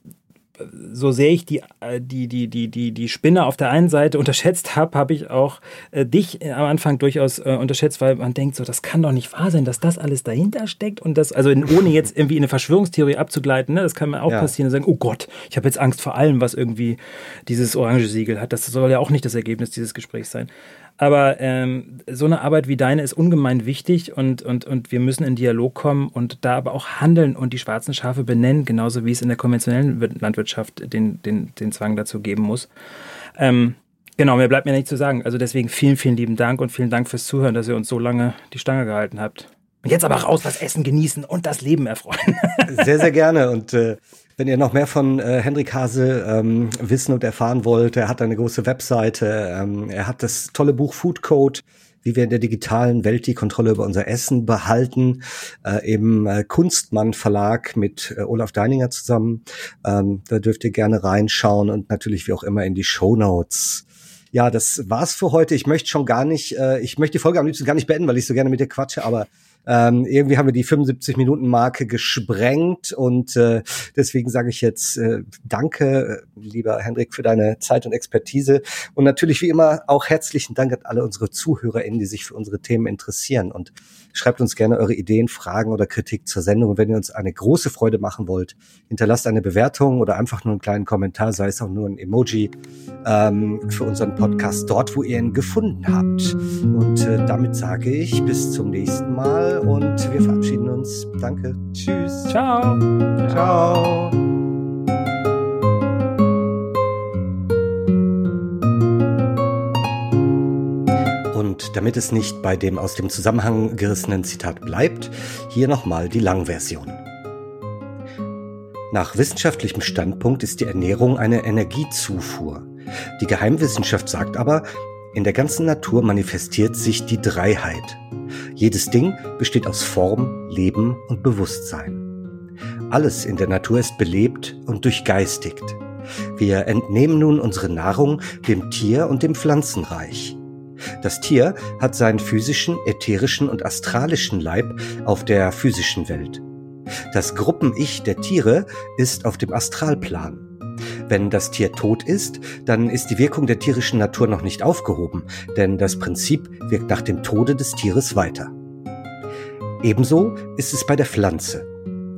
so sehr ich die, äh, die, die, die, die, die Spinne auf der einen Seite unterschätzt habe, habe ich auch äh, dich am Anfang durchaus äh, unterschätzt, weil man denkt so, das kann doch nicht wahr sein, dass das alles dahinter steckt und das, also in, ohne jetzt irgendwie in eine Verschwörungstheorie abzugleiten, ne, das kann mir auch ja. passieren und sagen, oh Gott, ich habe jetzt Angst vor allem, was irgendwie dieses orange Siegel hat. Das soll ja auch nicht das Ergebnis dieses Gesprächs sein. Aber ähm, so eine Arbeit wie deine ist ungemein wichtig und, und, und wir müssen in Dialog kommen und da aber auch handeln und die schwarzen Schafe benennen, genauso wie es in der konventionellen Landwirtschaft den, den, den Zwang dazu geben muss. Ähm, genau, mehr bleibt mir nicht zu sagen. Also deswegen vielen, vielen lieben Dank und vielen Dank fürs Zuhören, dass ihr uns so lange die Stange gehalten habt. Und jetzt aber raus, was essen, genießen und das Leben erfreuen. Sehr, sehr gerne und äh wenn ihr noch mehr von äh, Hendrik Hase ähm, wissen und erfahren wollt, er hat eine große Webseite, ähm, er hat das tolle Buch Food Code, wie wir in der digitalen Welt die Kontrolle über unser Essen behalten, äh, im äh, Kunstmann Verlag mit äh, Olaf Deininger zusammen. Ähm, da dürft ihr gerne reinschauen und natürlich wie auch immer in die Show Notes. Ja, das war's für heute. Ich möchte schon gar nicht, äh, ich möchte die Folge am liebsten gar nicht beenden, weil ich so gerne mit dir quatsche, aber ähm, irgendwie haben wir die 75-Minuten-Marke gesprengt und äh, deswegen sage ich jetzt äh, danke, lieber Hendrik, für deine Zeit und Expertise und natürlich wie immer auch herzlichen Dank an alle unsere ZuhörerInnen, die sich für unsere Themen interessieren und Schreibt uns gerne eure Ideen, Fragen oder Kritik zur Sendung. Und wenn ihr uns eine große Freude machen wollt, hinterlasst eine Bewertung oder einfach nur einen kleinen Kommentar, sei es auch nur ein Emoji ähm, für unseren Podcast dort, wo ihr ihn gefunden habt. Und äh, damit sage ich bis zum nächsten Mal und wir verabschieden uns. Danke. Tschüss. Ciao. Ciao. Und damit es nicht bei dem aus dem Zusammenhang gerissenen Zitat bleibt, hier nochmal die Langversion. Nach wissenschaftlichem Standpunkt ist die Ernährung eine Energiezufuhr. Die Geheimwissenschaft sagt aber, in der ganzen Natur manifestiert sich die Dreiheit. Jedes Ding besteht aus Form, Leben und Bewusstsein. Alles in der Natur ist belebt und durchgeistigt. Wir entnehmen nun unsere Nahrung dem Tier und dem Pflanzenreich. Das Tier hat seinen physischen, ätherischen und astralischen Leib auf der physischen Welt. Das Gruppen-Ich der Tiere ist auf dem Astralplan. Wenn das Tier tot ist, dann ist die Wirkung der tierischen Natur noch nicht aufgehoben, denn das Prinzip wirkt nach dem Tode des Tieres weiter. Ebenso ist es bei der Pflanze.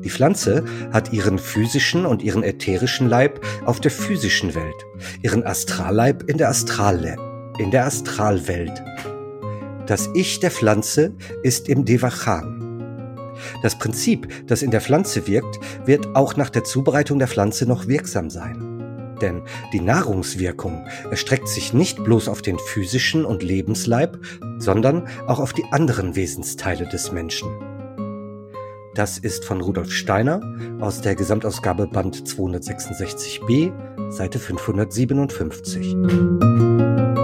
Die Pflanze hat ihren physischen und ihren ätherischen Leib auf der physischen Welt, ihren Astralleib in der Astralwelt in der Astralwelt. Das Ich der Pflanze ist im Devachan. Das Prinzip, das in der Pflanze wirkt, wird auch nach der Zubereitung der Pflanze noch wirksam sein. Denn die Nahrungswirkung erstreckt sich nicht bloß auf den physischen und Lebensleib, sondern auch auf die anderen Wesensteile des Menschen. Das ist von Rudolf Steiner aus der Gesamtausgabe Band 266b, Seite 557.